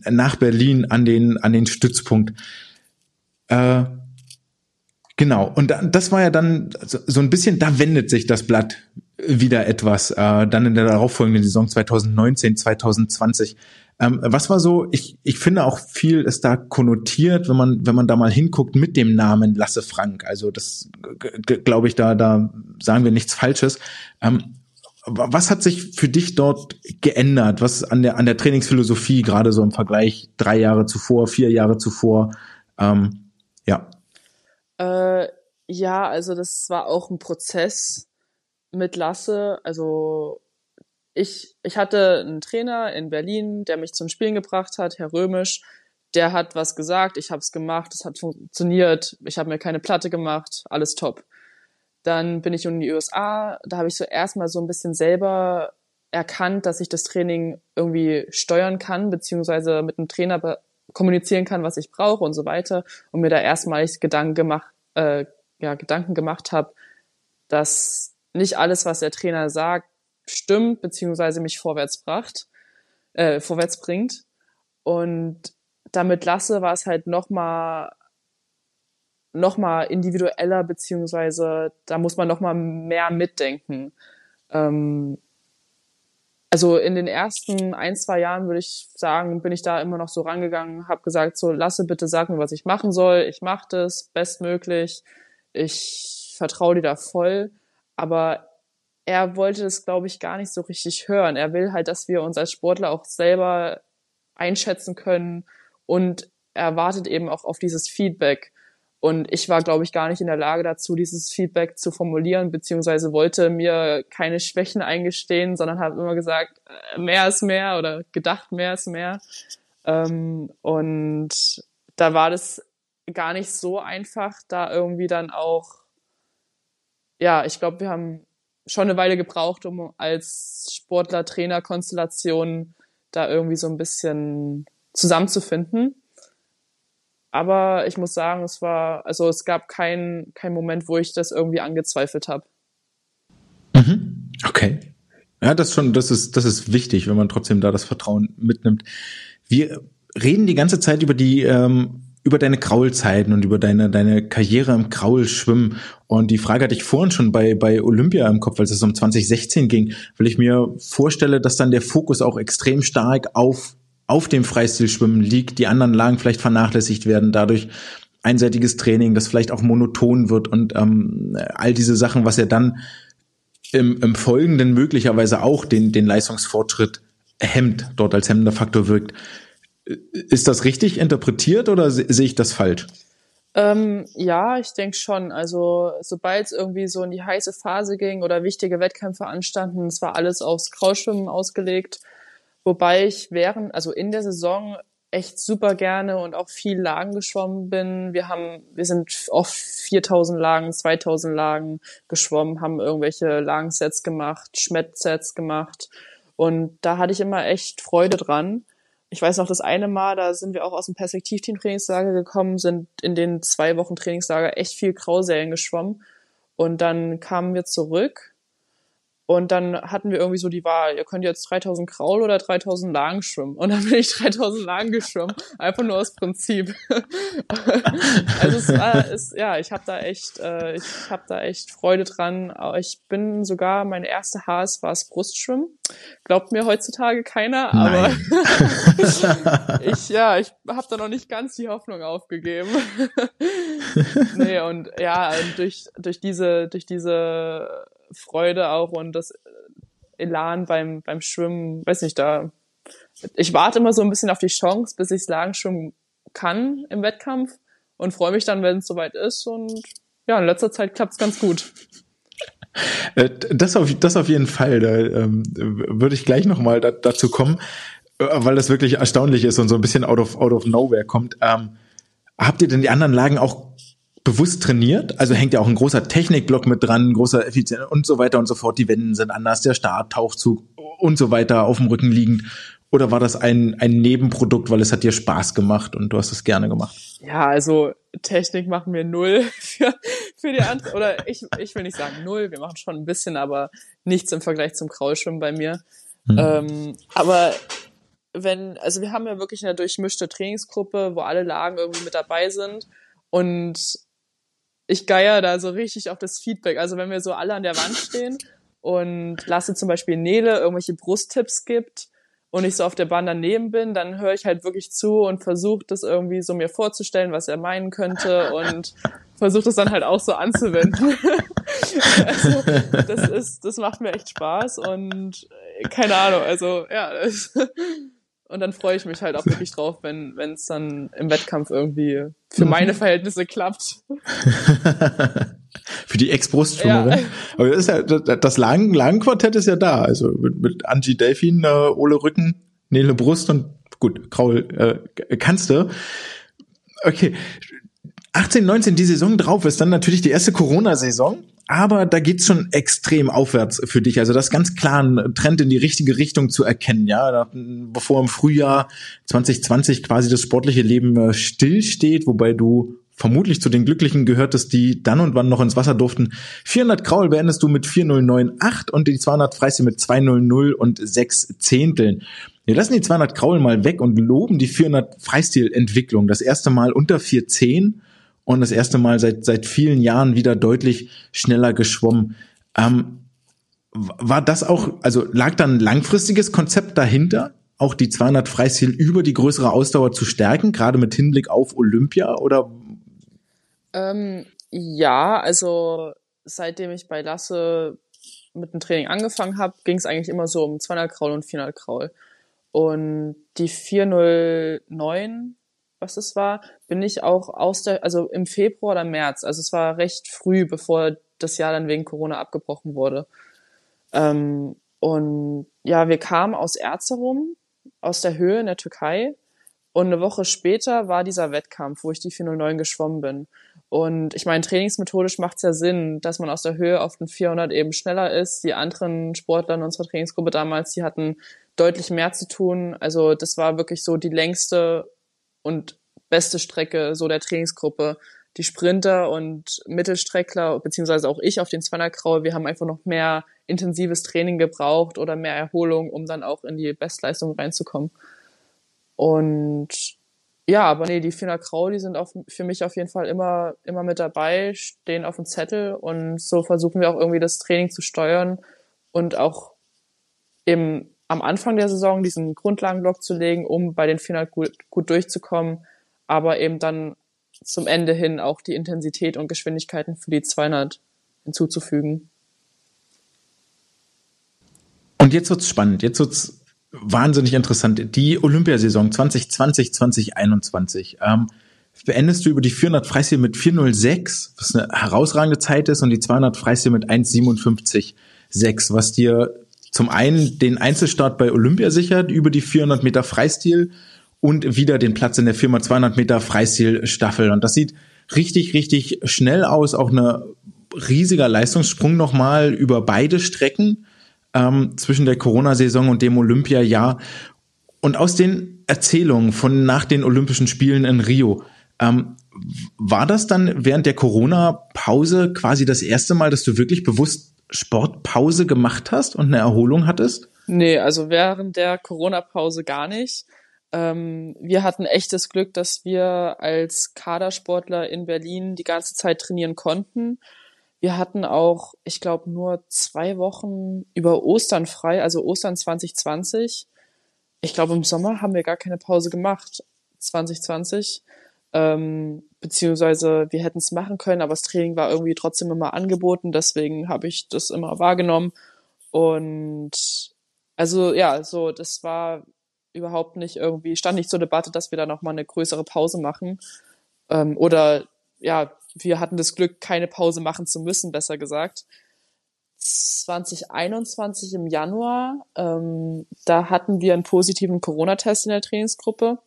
nach Berlin an den an den Stützpunkt. Äh, Genau, und das war ja dann so ein bisschen, da wendet sich das Blatt wieder etwas, äh, dann in der darauffolgenden Saison 2019, 2020. Ähm, was war so, ich, ich finde auch viel ist da konnotiert, wenn man, wenn man da mal hinguckt mit dem Namen Lasse Frank. Also das glaube ich, da, da sagen wir nichts Falsches. Ähm, was hat sich für dich dort geändert? Was an der, an der Trainingsphilosophie, gerade so im Vergleich drei Jahre zuvor, vier Jahre zuvor? Ähm, ja. Äh, ja, also das war auch ein Prozess mit Lasse. Also ich, ich hatte einen Trainer in Berlin, der mich zum Spielen gebracht hat, Herr Römisch. Der hat was gesagt, ich habe es gemacht, es hat funktioniert, ich habe mir keine Platte gemacht, alles top. Dann bin ich in die USA, da habe ich so erstmal so ein bisschen selber erkannt, dass ich das Training irgendwie steuern kann, beziehungsweise mit einem Trainer kommunizieren kann, was ich brauche und so weiter. Und mir da erstmalig Gedanken gemacht, äh, ja, Gedanken gemacht habe, dass nicht alles, was der Trainer sagt, stimmt, beziehungsweise mich vorwärts bracht, äh, vorwärts bringt. Und damit Lasse war es halt noch mal noch mal individueller, beziehungsweise da muss man noch mal mehr mitdenken. Ähm, also in den ersten ein, zwei Jahren würde ich sagen, bin ich da immer noch so rangegangen, habe gesagt, so lasse bitte sag mir, was ich machen soll. Ich mache das bestmöglich. Ich vertraue dir da voll. Aber er wollte das, glaube ich, gar nicht so richtig hören. Er will halt, dass wir uns als Sportler auch selber einschätzen können und er wartet eben auch auf dieses Feedback. Und ich war, glaube ich, gar nicht in der Lage dazu, dieses Feedback zu formulieren, beziehungsweise wollte mir keine Schwächen eingestehen, sondern habe immer gesagt, äh, mehr ist mehr oder gedacht, mehr ist mehr. Ähm, und da war das gar nicht so einfach, da irgendwie dann auch, ja, ich glaube, wir haben schon eine Weile gebraucht, um als Sportler-Trainer-Konstellation da irgendwie so ein bisschen zusammenzufinden. aber ich muss sagen, es war, also es gab keinen kein Moment, wo ich das irgendwie angezweifelt habe. Mhm. Okay. Ja, das schon, das ist, das ist wichtig, wenn man trotzdem da das Vertrauen mitnimmt. Wir reden die ganze Zeit über die, ähm, über deine Kraulzeiten und über deine, deine Karriere im Kraulschwimmen. Und die Frage hatte ich vorhin schon bei, bei Olympia im Kopf, als es um 2016 ging, weil ich mir vorstelle, dass dann der Fokus auch extrem stark auf, auf dem Freistilschwimmen liegt. Die anderen Lagen vielleicht vernachlässigt werden, dadurch einseitiges Training, das vielleicht auch monoton wird und ähm, all diese Sachen, was ja dann im, im Folgenden möglicherweise auch den, den Leistungsfortschritt hemmt, dort als hemmender Faktor wirkt. Ist das richtig interpretiert oder sehe ich das falsch? Ähm, ja, ich denke schon. Also sobald es irgendwie so in die heiße Phase ging oder wichtige Wettkämpfe anstanden, es war alles aufs Kraulschwimmen ausgelegt. Wobei ich während, also in der Saison echt super gerne und auch viel Lagen geschwommen bin. Wir haben, wir sind oft 4000 Lagen, 2000 Lagen geschwommen, haben irgendwelche Lagensets gemacht, Schmettsets gemacht. Und da hatte ich immer echt Freude dran ich weiß noch, das eine Mal, da sind wir auch aus dem Perspektivteam-Trainingslager gekommen, sind in den zwei Wochen Trainingslager echt viel Grausälen geschwommen. Und dann kamen wir zurück und dann hatten wir irgendwie so die Wahl, ihr könnt jetzt 3000 Kraul oder 3000 Lagen schwimmen. Und dann bin ich 3000 Lagen geschwommen, einfach nur aus Prinzip. also es war, es, ja, ich habe da echt, äh, ich habe da echt Freude dran. Ich bin sogar, meine erste HS war das Brustschwimmen. Glaubt mir heutzutage keiner, aber ich, ja, ich habe da noch nicht ganz die Hoffnung aufgegeben. nee, und ja, durch, durch diese, durch diese Freude auch und das Elan beim, beim Schwimmen, weiß nicht, da, ich warte immer so ein bisschen auf die Chance, bis ich Lagenschwimmen kann im Wettkampf und freue mich dann, wenn es soweit ist und ja, in letzter Zeit klappt es ganz gut. Äh, das auf, das auf jeden Fall. Da ähm, würde ich gleich nochmal da, dazu kommen, äh, weil das wirklich erstaunlich ist und so ein bisschen out of, out of nowhere kommt. Ähm, habt ihr denn die anderen Lagen auch bewusst trainiert. Also hängt ja auch ein großer Technikblock mit dran, großer Effizienz und so weiter und so fort. Die Wenden sind anders, der Start, Tauchzug und so weiter auf dem Rücken liegend. Oder war das ein, ein Nebenprodukt, weil es hat dir Spaß gemacht und du hast es gerne gemacht? Ja, also Technik machen wir null für, für die andere, oder ich, ich will nicht sagen null, wir machen schon ein bisschen, aber nichts im Vergleich zum Kraulschwimmen bei mir. Hm. Ähm, aber wenn, also wir haben ja wirklich eine durchmischte Trainingsgruppe, wo alle Lagen irgendwie mit dabei sind und ich geier da so richtig auf das Feedback. Also wenn wir so alle an der Wand stehen und Lasse zum Beispiel Nele irgendwelche Brusttipps gibt und ich so auf der Bahn daneben bin, dann höre ich halt wirklich zu und versuche das irgendwie so mir vorzustellen, was er meinen könnte und versuche das dann halt auch so anzuwenden. also das ist, das macht mir echt Spaß und keine Ahnung, also ja. Und dann freue ich mich halt auch wirklich drauf, wenn wenn es dann im Wettkampf irgendwie für meine Verhältnisse klappt. für die Ex-Brustschwimmerin. Ja. Aber das, ist ja, das Lang Langquartett ist ja da. Also mit, mit Angie Delfin, äh, Ole Rücken, Nele Brust und gut, Kraul äh, kannst du. Okay. 18, 19, die Saison drauf ist dann natürlich die erste Corona-Saison aber da geht's schon extrem aufwärts für dich. Also das ist ganz klar ein Trend in die richtige Richtung zu erkennen, ja. Bevor im Frühjahr 2020 quasi das sportliche Leben äh, stillsteht, wobei du vermutlich zu den Glücklichen gehörtest, die dann und wann noch ins Wasser durften. 400 Kraul beendest du mit 4098 und die 200 Freistil mit 200 und 6 Zehnteln. Wir lassen die 200 Kraul mal weg und loben die 400 Freistil-Entwicklung. Das erste Mal unter 410 und das erste Mal seit, seit vielen Jahren wieder deutlich schneller geschwommen. Ähm, war das auch, also lag da ein langfristiges Konzept dahinter, auch die 200 Freistil über die größere Ausdauer zu stärken, gerade mit Hinblick auf Olympia oder? Ähm, ja, also seitdem ich bei Lasse mit dem Training angefangen habe, ging es eigentlich immer so um 200 Kraul und 400 Kraul. Und die 409 was es war, bin ich auch aus der, also im Februar oder März, also es war recht früh, bevor das Jahr dann wegen Corona abgebrochen wurde. Ähm, und ja, wir kamen aus Erzurum, aus der Höhe in der Türkei. Und eine Woche später war dieser Wettkampf, wo ich die 409 geschwommen bin. Und ich meine, trainingsmethodisch macht es ja Sinn, dass man aus der Höhe auf den 400 eben schneller ist. Die anderen Sportler in unserer Trainingsgruppe damals, die hatten deutlich mehr zu tun. Also das war wirklich so die längste und beste Strecke so der Trainingsgruppe. Die Sprinter und Mittelstreckler, beziehungsweise auch ich auf den 200 Graue, wir haben einfach noch mehr intensives Training gebraucht oder mehr Erholung, um dann auch in die Bestleistung reinzukommen. Und ja, aber nee, die 400 Grau, die sind auf, für mich auf jeden Fall immer, immer mit dabei, stehen auf dem Zettel und so versuchen wir auch irgendwie das Training zu steuern und auch im, am Anfang der Saison diesen Grundlagenblock zu legen, um bei den 400 gut, gut durchzukommen, aber eben dann zum Ende hin auch die Intensität und Geschwindigkeiten für die 200 hinzuzufügen. Und jetzt wird's spannend. Jetzt wird's wahnsinnig interessant. Die Olympiasaison 2020, 2021. Ähm, beendest du über die 400 Freistil mit 406, was eine herausragende Zeit ist, und die 200 Freistil mit 1,57,6, was dir zum einen den Einzelstart bei Olympia sichert über die 400 Meter Freistil und wieder den Platz in der Firma 200 Meter Freistil-Staffel. Und das sieht richtig, richtig schnell aus. Auch eine riesiger Leistungssprung nochmal über beide Strecken ähm, zwischen der Corona-Saison und dem Olympia-Jahr. Und aus den Erzählungen von nach den Olympischen Spielen in Rio, ähm, war das dann während der Corona-Pause quasi das erste Mal, dass du wirklich bewusst Sportpause gemacht hast und eine Erholung hattest? Nee, also während der Corona-Pause gar nicht. Ähm, wir hatten echtes Glück, dass wir als Kadersportler in Berlin die ganze Zeit trainieren konnten. Wir hatten auch, ich glaube, nur zwei Wochen über Ostern frei, also Ostern 2020. Ich glaube, im Sommer haben wir gar keine Pause gemacht, 2020. Ähm, beziehungsweise wir hätten es machen können, aber das Training war irgendwie trotzdem immer angeboten, deswegen habe ich das immer wahrgenommen. Und also ja, so, das war überhaupt nicht irgendwie, stand nicht zur Debatte, dass wir da nochmal eine größere Pause machen. Ähm, oder ja, wir hatten das Glück, keine Pause machen zu müssen, besser gesagt. 2021 im Januar, ähm, da hatten wir einen positiven Corona-Test in der Trainingsgruppe.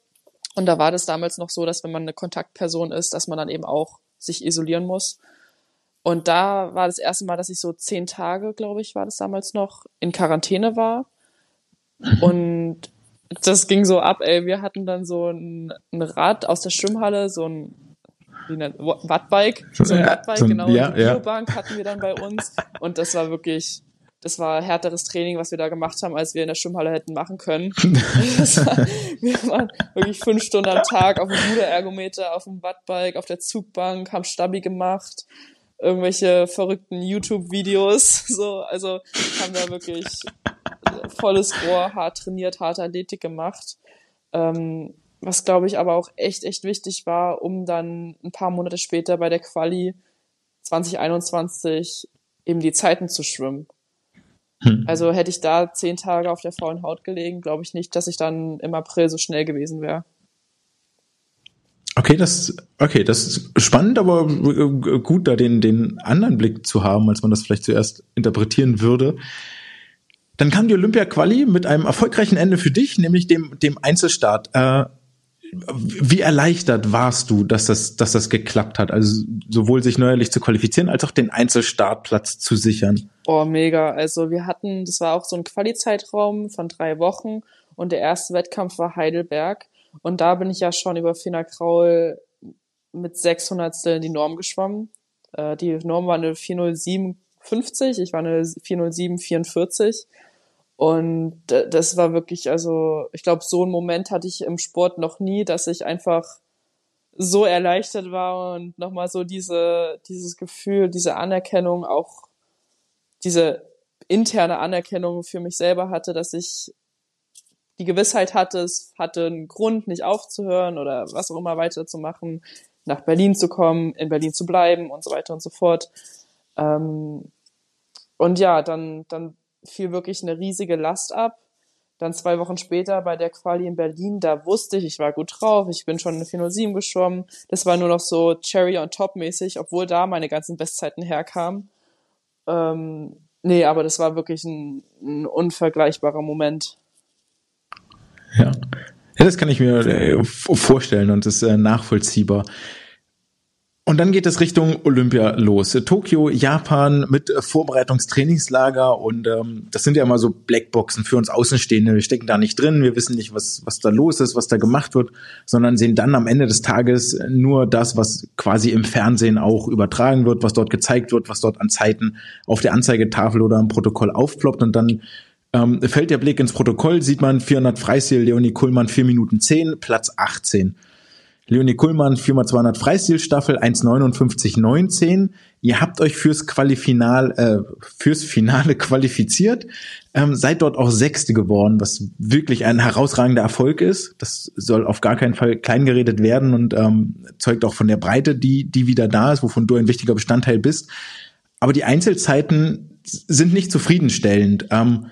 Und da war das damals noch so, dass wenn man eine Kontaktperson ist, dass man dann eben auch sich isolieren muss. Und da war das erste Mal, dass ich so zehn Tage, glaube ich, war das damals noch, in Quarantäne war. Mhm. Und das ging so ab, ey. Wir hatten dann so ein, ein Rad aus der Schwimmhalle, so ein wie nennt, Wattbike, so ein Wattbike, so genau, ja, die Biobank ja. hatten wir dann bei uns und das war wirklich, das war härteres Training, was wir da gemacht haben, als wir in der Schwimmhalle hätten machen können. war, wir waren wirklich fünf Stunden am Tag auf dem Ruderergometer, auf dem Wattbike, auf der Zugbank, haben Stabi gemacht, irgendwelche verrückten YouTube-Videos, so, also haben da wirklich volles Rohr, hart trainiert, harte Athletik gemacht. Ähm, was glaube ich aber auch echt, echt wichtig war, um dann ein paar Monate später bei der Quali 2021 eben die Zeiten zu schwimmen. Hm. Also hätte ich da zehn Tage auf der faulen Haut gelegen, glaube ich nicht, dass ich dann im April so schnell gewesen wäre. Okay, das, okay, das ist spannend, aber gut, da den, den anderen Blick zu haben, als man das vielleicht zuerst interpretieren würde. Dann kam die Olympia-Quali mit einem erfolgreichen Ende für dich, nämlich dem, dem Einzelstart. Äh, wie erleichtert warst du, dass das, dass das geklappt hat? Also sowohl sich neuerlich zu qualifizieren, als auch den Einzelstartplatz zu sichern. Oh, mega. Also wir hatten, das war auch so ein Quali-Zeitraum von drei Wochen und der erste Wettkampf war Heidelberg. Und da bin ich ja schon über Fina Kraul mit 600 die Norm geschwommen. Äh, die Norm war eine 40750, ich war eine 40744. Und das war wirklich, also ich glaube, so einen Moment hatte ich im Sport noch nie, dass ich einfach so erleichtert war und nochmal so diese, dieses Gefühl, diese Anerkennung, auch diese interne Anerkennung für mich selber hatte, dass ich die Gewissheit hatte, es hatte einen Grund, nicht aufzuhören oder was auch immer weiterzumachen, nach Berlin zu kommen, in Berlin zu bleiben und so weiter und so fort. Ähm, und ja, dann, dann fiel wirklich eine riesige Last ab. Dann zwei Wochen später bei der Quali in Berlin, da wusste ich, ich war gut drauf, ich bin schon in 407 geschwommen. Das war nur noch so Cherry on top mäßig, obwohl da meine ganzen Bestzeiten herkamen. Ähm, nee, aber das war wirklich ein, ein unvergleichbarer Moment. Ja. ja, das kann ich mir äh, vorstellen und ist äh, nachvollziehbar. Und dann geht es Richtung Olympia los. Tokio, Japan mit Vorbereitungstrainingslager und ähm, das sind ja immer so Blackboxen für uns Außenstehende. Wir stecken da nicht drin, wir wissen nicht, was, was da los ist, was da gemacht wird, sondern sehen dann am Ende des Tages nur das, was quasi im Fernsehen auch übertragen wird, was dort gezeigt wird, was dort an Zeiten auf der Anzeigetafel oder im Protokoll aufploppt und dann ähm, fällt der Blick ins Protokoll, sieht man 400 Freistil, Leonie Kuhlmann 4 Minuten 10, Platz 18. Leonie Kuhlmann, 4x200 Freistilstaffel, 1,59,19. Ihr habt euch fürs Qualifinal, äh, fürs Finale qualifiziert, ähm, seid dort auch Sechste geworden, was wirklich ein herausragender Erfolg ist. Das soll auf gar keinen Fall kleingeredet werden und ähm, zeugt auch von der Breite, die, die wieder da ist, wovon du ein wichtiger Bestandteil bist. Aber die Einzelzeiten sind nicht zufriedenstellend. Ähm,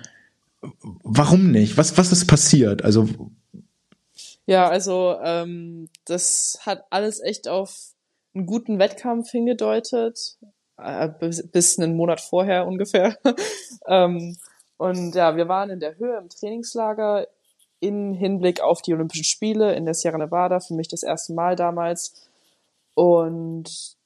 warum nicht? Was, was ist passiert? Also ja, also ähm, das hat alles echt auf einen guten Wettkampf hingedeutet, äh, bis, bis einen Monat vorher ungefähr. ähm, und ja, wir waren in der Höhe im Trainingslager in Hinblick auf die Olympischen Spiele in der Sierra Nevada, für mich das erste Mal damals. Und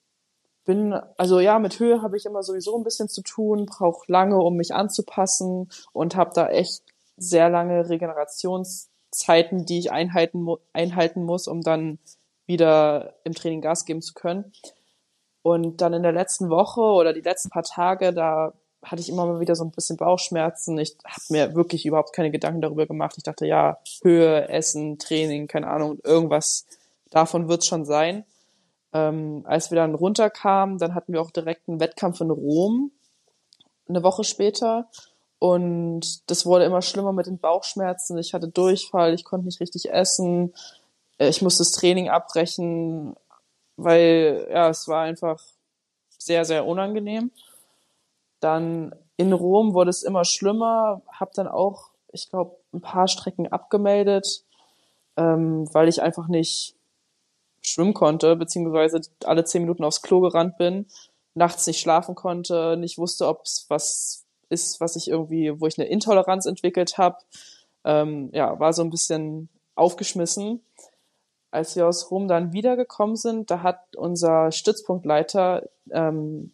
bin, also ja, mit Höhe habe ich immer sowieso ein bisschen zu tun, brauche lange, um mich anzupassen und habe da echt sehr lange Regenerations Zeiten, die ich einhalten, einhalten muss, um dann wieder im Training Gas geben zu können. Und dann in der letzten Woche oder die letzten paar Tage, da hatte ich immer mal wieder so ein bisschen Bauchschmerzen. Ich habe mir wirklich überhaupt keine Gedanken darüber gemacht. Ich dachte, ja, Höhe, Essen, Training, keine Ahnung, irgendwas davon wird schon sein. Ähm, als wir dann runterkamen, dann hatten wir auch direkt einen Wettkampf in Rom, eine Woche später. Und das wurde immer schlimmer mit den Bauchschmerzen. Ich hatte Durchfall, ich konnte nicht richtig essen. Äh, ich musste das Training abbrechen, weil ja, es war einfach sehr, sehr unangenehm. Dann in Rom wurde es immer schlimmer, habe dann auch, ich glaube, ein paar Strecken abgemeldet, ähm, weil ich einfach nicht schwimmen konnte, beziehungsweise alle zehn Minuten aufs Klo gerannt bin, nachts nicht schlafen konnte, nicht wusste, ob es was ist, was ich irgendwie, wo ich eine Intoleranz entwickelt habe. Ähm, ja, war so ein bisschen aufgeschmissen. Als wir aus Rom dann wiedergekommen sind, da hat unser Stützpunktleiter ähm,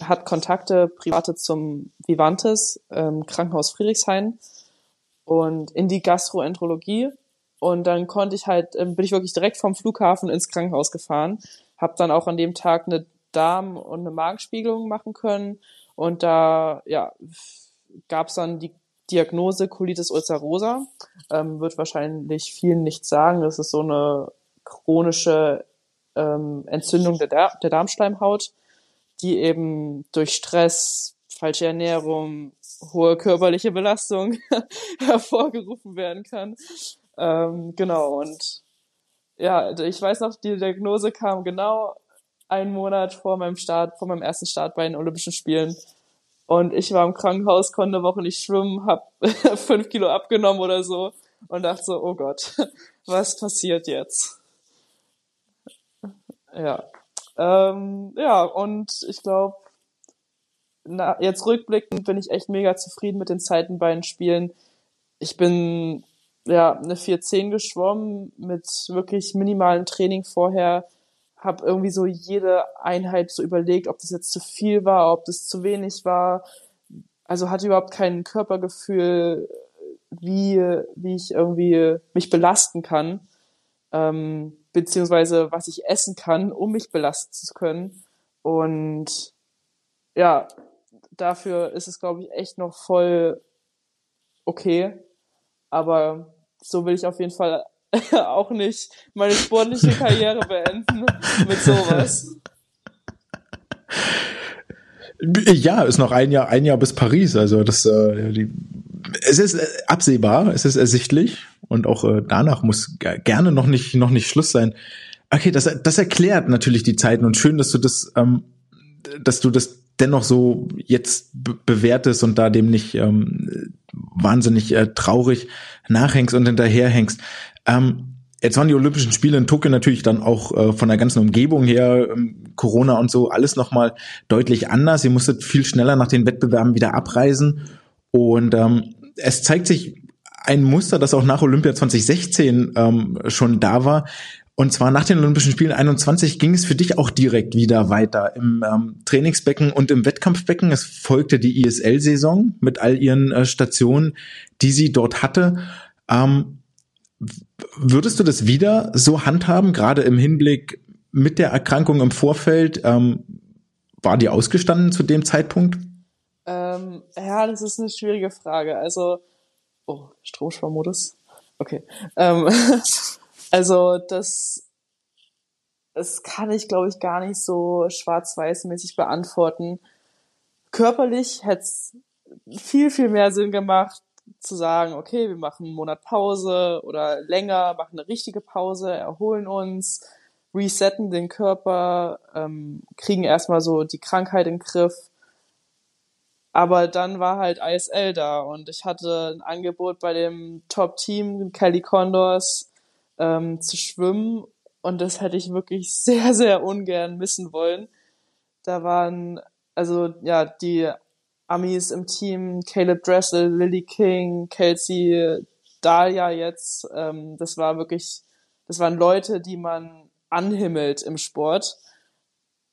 hat Kontakte private zum Vivantes ähm, Krankenhaus Friedrichshain und in die Gastroenterologie und dann konnte ich halt ähm, bin ich wirklich direkt vom Flughafen ins Krankenhaus gefahren, habe dann auch an dem Tag eine Darm- und eine Magenspiegelung machen können und da ja, gab es dann die Diagnose Colitis ulcerosa. Ähm, wird wahrscheinlich vielen nichts sagen. Das ist so eine chronische ähm, Entzündung der, Dar der Darmschleimhaut, die eben durch Stress, falsche Ernährung, hohe körperliche Belastung hervorgerufen werden kann. Ähm, genau, und ja, ich weiß noch, die Diagnose kam genau einen Monat vor meinem Start, vor meinem ersten Start bei den Olympischen Spielen. Und ich war im Krankenhaus, konnte eine Woche nicht schwimmen, hab fünf Kilo abgenommen oder so und dachte so, oh Gott, was passiert jetzt? Ja. Ähm, ja, und ich glaube, jetzt rückblickend bin ich echt mega zufrieden mit den Zeiten bei den Spielen. Ich bin ja eine 410 geschwommen mit wirklich minimalem Training vorher habe irgendwie so jede Einheit so überlegt, ob das jetzt zu viel war, ob das zu wenig war. Also hatte überhaupt kein Körpergefühl, wie, wie ich irgendwie mich belasten kann, ähm, beziehungsweise was ich essen kann, um mich belasten zu können. Und ja, dafür ist es, glaube ich, echt noch voll okay. Aber so will ich auf jeden Fall auch nicht meine sportliche Karriere beenden mit sowas. Ja, ist noch ein Jahr, ein Jahr bis Paris. Also das, äh, die, es ist äh, absehbar, es ist ersichtlich und auch äh, danach muss gerne noch nicht noch nicht Schluss sein. Okay, das das erklärt natürlich die Zeiten und schön, dass du das, ähm, dass du das dennoch so jetzt be bewertest und da dem nicht ähm, wahnsinnig äh, traurig nachhängst und hinterherhängst. Ähm, jetzt waren die Olympischen Spiele in Tokio natürlich dann auch äh, von der ganzen Umgebung her, ähm, Corona und so, alles nochmal deutlich anders. Ihr musstet viel schneller nach den Wettbewerben wieder abreisen. Und ähm, es zeigt sich ein Muster, das auch nach Olympia 2016 ähm, schon da war. Und zwar nach den Olympischen Spielen 21 ging es für dich auch direkt wieder weiter im ähm, Trainingsbecken und im Wettkampfbecken. Es folgte die ISL-Saison mit all ihren äh, Stationen, die sie dort hatte. Ähm, würdest du das wieder so handhaben, gerade im Hinblick mit der Erkrankung im Vorfeld? Ähm, war die ausgestanden zu dem Zeitpunkt? Ähm, ja, das ist eine schwierige Frage. Also, oh, Stromsparmodus. Okay. Ähm, also, das, das kann ich, glaube ich, gar nicht so schwarz-weiß-mäßig beantworten. Körperlich hätte es viel, viel mehr Sinn gemacht, zu sagen, okay, wir machen einen Monat Pause oder länger, machen eine richtige Pause, erholen uns, resetten den Körper, ähm, kriegen erstmal so die Krankheit in den Griff. Aber dann war halt ISL da und ich hatte ein Angebot bei dem Top-Team Kelly Condors ähm, zu schwimmen und das hätte ich wirklich sehr, sehr ungern missen wollen. Da waren also ja die Amis im Team, Caleb Dressel, Lily King, Kelsey, Dahlia jetzt. Ähm, das war wirklich, das waren Leute, die man anhimmelt im Sport.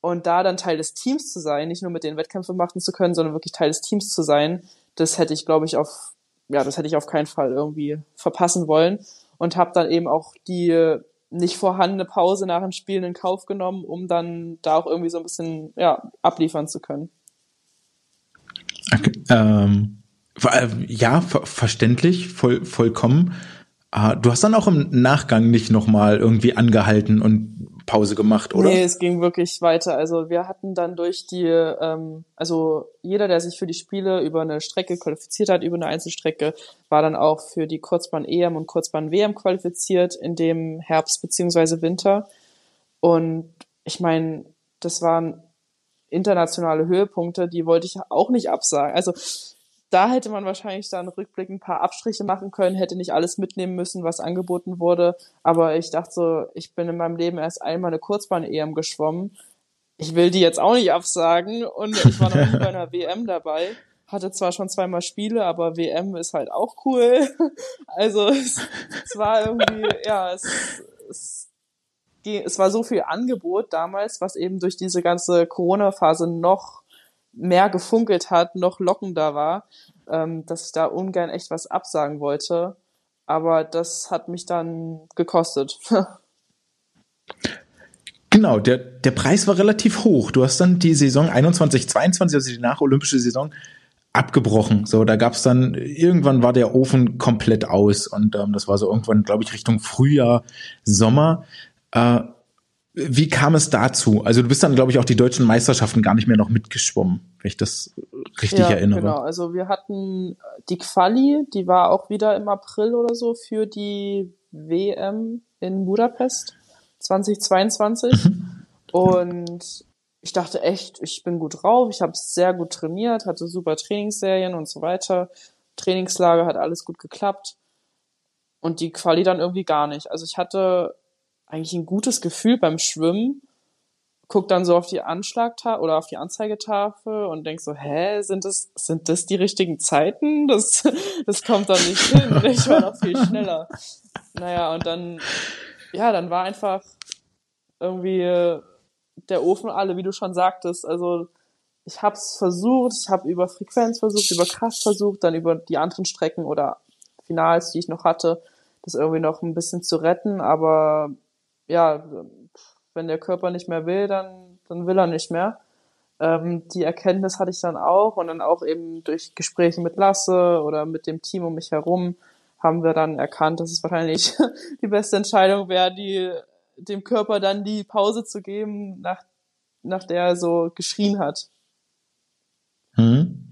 Und da dann Teil des Teams zu sein, nicht nur mit den Wettkämpfen machen zu können, sondern wirklich Teil des Teams zu sein, das hätte ich, glaube ich, auf, ja, das hätte ich auf keinen Fall irgendwie verpassen wollen. Und habe dann eben auch die nicht vorhandene Pause nach dem Spielen in Kauf genommen, um dann da auch irgendwie so ein bisschen ja, abliefern zu können. Okay, ähm, äh, ja, ver verständlich, voll, vollkommen. Uh, du hast dann auch im Nachgang nicht nochmal irgendwie angehalten und Pause gemacht, oder? Nee, es ging wirklich weiter. Also wir hatten dann durch die, ähm, also jeder, der sich für die Spiele über eine Strecke qualifiziert hat, über eine Einzelstrecke, war dann auch für die Kurzbahn EM und Kurzbahn WM qualifiziert in dem Herbst beziehungsweise Winter. Und ich meine, das waren internationale Höhepunkte, die wollte ich auch nicht absagen. Also da hätte man wahrscheinlich dann rückblickend ein paar Abstriche machen können, hätte nicht alles mitnehmen müssen, was angeboten wurde. Aber ich dachte so, ich bin in meinem Leben erst einmal eine Kurzbahn-EM geschwommen. Ich will die jetzt auch nicht absagen und ich war noch nie bei einer WM dabei. Hatte zwar schon zweimal Spiele, aber WM ist halt auch cool. Also es, es war irgendwie, ja, es, es es war so viel Angebot damals, was eben durch diese ganze Corona-Phase noch mehr gefunkelt hat, noch lockender war, ähm, dass ich da ungern echt was absagen wollte. Aber das hat mich dann gekostet. genau, der, der Preis war relativ hoch. Du hast dann die Saison 21, 22, also die nacholympische Saison, abgebrochen. So, da gab's dann, irgendwann war der Ofen komplett aus und ähm, das war so irgendwann, glaube ich, Richtung Frühjahr, Sommer. Äh, wie kam es dazu? Also du bist dann, glaube ich, auch die deutschen Meisterschaften gar nicht mehr noch mitgeschwommen, wenn ich das richtig ja, erinnere. Genau, also wir hatten die Quali, die war auch wieder im April oder so für die WM in Budapest 2022. Mhm. Und ich dachte echt, ich bin gut drauf, ich habe sehr gut trainiert, hatte super Trainingsserien und so weiter. Trainingslager hat alles gut geklappt. Und die Quali dann irgendwie gar nicht. Also ich hatte eigentlich ein gutes Gefühl beim Schwimmen, guck dann so auf die Anschlagtafel oder auf die Anzeigetafel und denk so, hä, sind das, sind das die richtigen Zeiten? Das, das kommt doch nicht hin. Ich war noch viel schneller. Naja, und dann, ja, dann war einfach irgendwie der Ofen alle, wie du schon sagtest. Also ich hab's versucht, ich habe über Frequenz versucht, über Kraft versucht, dann über die anderen Strecken oder Finals, die ich noch hatte, das irgendwie noch ein bisschen zu retten, aber ja, wenn der Körper nicht mehr will, dann, dann will er nicht mehr. Ähm, die Erkenntnis hatte ich dann auch und dann auch eben durch Gespräche mit Lasse oder mit dem Team um mich herum haben wir dann erkannt, dass es wahrscheinlich die beste Entscheidung wäre, die, dem Körper dann die Pause zu geben, nach, nach der er so geschrien hat. Hm.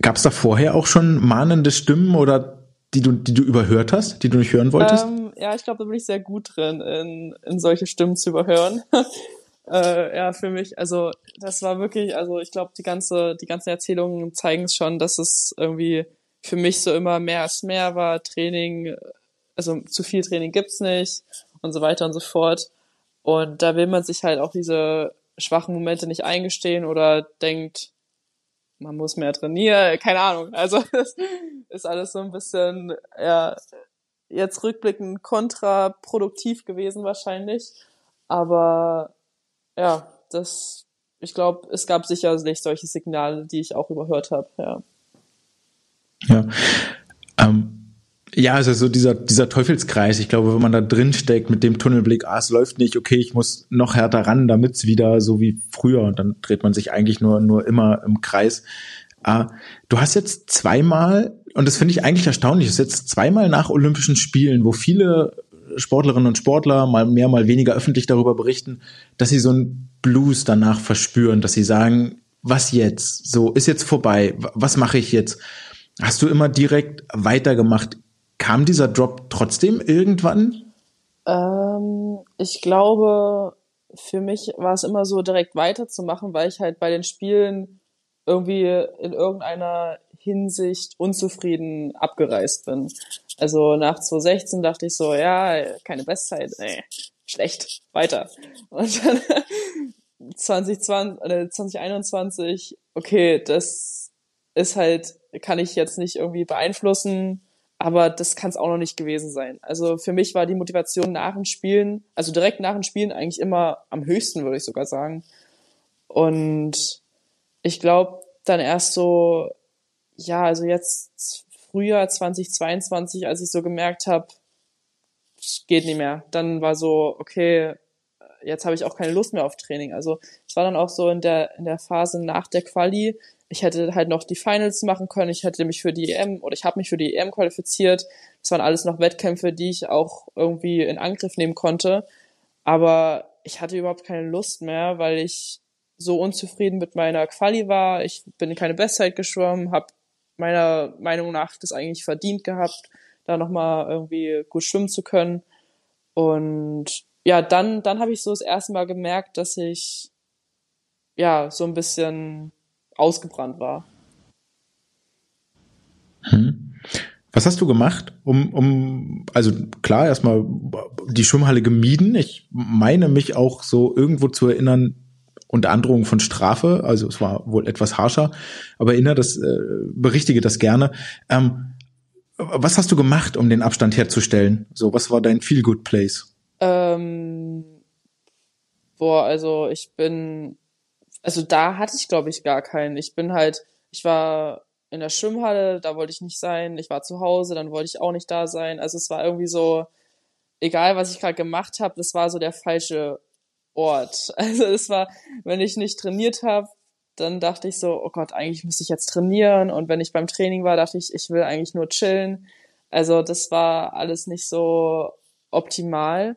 Gab es da vorher auch schon mahnende Stimmen oder die du, die du überhört hast, die du nicht hören wolltest? Ähm, ja, ich glaube, da bin ich sehr gut drin, in, in solche Stimmen zu überhören. äh, ja, für mich, also das war wirklich, also ich glaube, die ganze, die ganzen Erzählungen zeigen es schon, dass es irgendwie für mich so immer mehr als mehr war. Training, also zu viel Training gibt's nicht und so weiter und so fort. Und da will man sich halt auch diese schwachen Momente nicht eingestehen oder denkt, man muss mehr trainieren, keine Ahnung. Also das ist alles so ein bisschen, ja, jetzt rückblickend kontraproduktiv gewesen wahrscheinlich. Aber ja, das, ich glaube, es gab sicherlich solche Signale, die ich auch überhört habe, ja. Ja. Ähm, ja, also so dieser, dieser Teufelskreis, ich glaube, wenn man da drin steckt mit dem Tunnelblick, ah, es läuft nicht, okay, ich muss noch härter ran, damit's wieder so wie früher und dann dreht man sich eigentlich nur, nur immer im Kreis. Ah, du hast jetzt zweimal, und das finde ich eigentlich erstaunlich, ist jetzt zweimal nach Olympischen Spielen, wo viele Sportlerinnen und Sportler mal mehr, mal weniger öffentlich darüber berichten, dass sie so einen Blues danach verspüren, dass sie sagen, was jetzt? So, ist jetzt vorbei. Was mache ich jetzt? Hast du immer direkt weitergemacht? Kam dieser Drop trotzdem irgendwann? Ähm, ich glaube, für mich war es immer so, direkt weiterzumachen, weil ich halt bei den Spielen irgendwie in irgendeiner Hinsicht unzufrieden abgereist bin. Also nach 2016 dachte ich so, ja, keine Bestzeit, nee, schlecht, weiter. Und dann 2020, äh, 2021, okay, das ist halt, kann ich jetzt nicht irgendwie beeinflussen, aber das kann es auch noch nicht gewesen sein. Also für mich war die Motivation nach dem Spielen, also direkt nach dem Spielen eigentlich immer am höchsten, würde ich sogar sagen. Und ich glaube dann erst so, ja, also jetzt Frühjahr 2022, als ich so gemerkt habe, geht nicht mehr. Dann war so, okay, jetzt habe ich auch keine Lust mehr auf Training. Also es war dann auch so in der in der Phase nach der Quali, ich hätte halt noch die Finals machen können, ich hätte mich für die EM oder ich habe mich für die EM qualifiziert. Das waren alles noch Wettkämpfe, die ich auch irgendwie in Angriff nehmen konnte. Aber ich hatte überhaupt keine Lust mehr, weil ich so unzufrieden mit meiner Quali war. Ich bin keine Bestzeit geschwommen, habe meiner Meinung nach das eigentlich verdient gehabt, da nochmal irgendwie gut schwimmen zu können. Und ja, dann, dann habe ich so das erste Mal gemerkt, dass ich ja so ein bisschen ausgebrannt war. Hm. Was hast du gemacht, um, um, also klar, erstmal die Schwimmhalle gemieden. Ich meine mich auch so irgendwo zu erinnern, unter Androhung von Strafe, also es war wohl etwas harscher, aber erinnere das, äh, berichtige das gerne. Ähm, was hast du gemacht, um den Abstand herzustellen? So, was war dein Feel Good Place? Ähm, boah, also ich bin also da hatte ich, glaube ich, gar keinen. Ich bin halt, ich war in der Schwimmhalle, da wollte ich nicht sein. Ich war zu Hause, dann wollte ich auch nicht da sein. Also es war irgendwie so, egal was ich gerade gemacht habe, das war so der falsche Ort. Also es war, wenn ich nicht trainiert habe, dann dachte ich so, oh Gott, eigentlich müsste ich jetzt trainieren. Und wenn ich beim Training war, dachte ich, ich will eigentlich nur chillen. Also das war alles nicht so optimal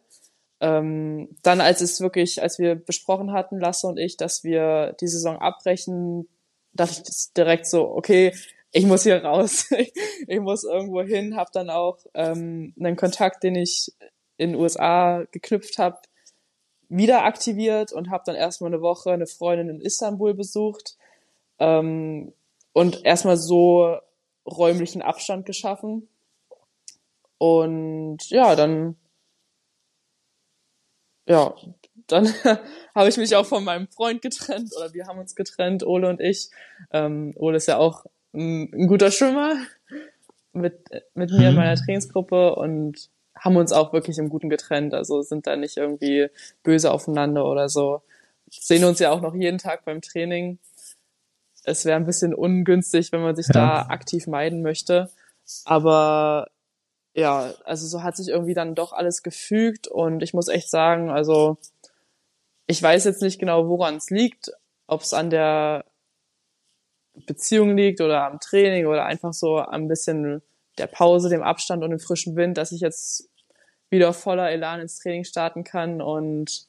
ähm, dann als es wirklich, als wir besprochen hatten, Lasse und ich, dass wir die Saison abbrechen, dachte ich direkt so, okay, ich muss hier raus, ich muss irgendwo hin, habe dann auch ähm, einen Kontakt, den ich in den USA geknüpft habe, wieder aktiviert und habe dann erstmal eine Woche eine Freundin in Istanbul besucht ähm, und erstmal so räumlichen Abstand geschaffen. Und ja, dann ja, dann habe ich mich auch von meinem Freund getrennt oder wir haben uns getrennt, Ole und ich. Ähm, Ole ist ja auch ein, ein guter Schwimmer mit, mit mir in meiner mhm. Trainingsgruppe und haben uns auch wirklich im Guten getrennt. Also sind da nicht irgendwie böse aufeinander oder so. Sehen uns ja auch noch jeden Tag beim Training. Es wäre ein bisschen ungünstig, wenn man sich ja. da aktiv meiden möchte. Aber ja, also so hat sich irgendwie dann doch alles gefügt und ich muss echt sagen, also ich weiß jetzt nicht genau, woran es liegt, ob es an der Beziehung liegt oder am Training oder einfach so ein bisschen der Pause, dem Abstand und dem frischen Wind, dass ich jetzt wieder voller Elan ins Training starten kann und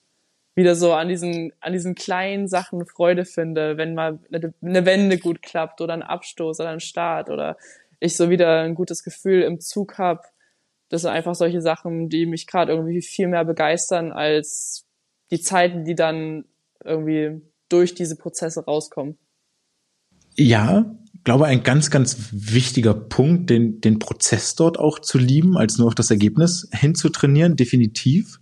wieder so an diesen, an diesen kleinen Sachen Freude finde, wenn mal eine Wende gut klappt oder ein Abstoß oder ein Start oder ich so wieder ein gutes Gefühl im Zug habe. Das sind einfach solche Sachen, die mich gerade irgendwie viel mehr begeistern als die Zeiten, die dann irgendwie durch diese Prozesse rauskommen. Ja, glaube ein ganz, ganz wichtiger Punkt, den, den Prozess dort auch zu lieben, als nur auf das Ergebnis hinzutrainieren, definitiv.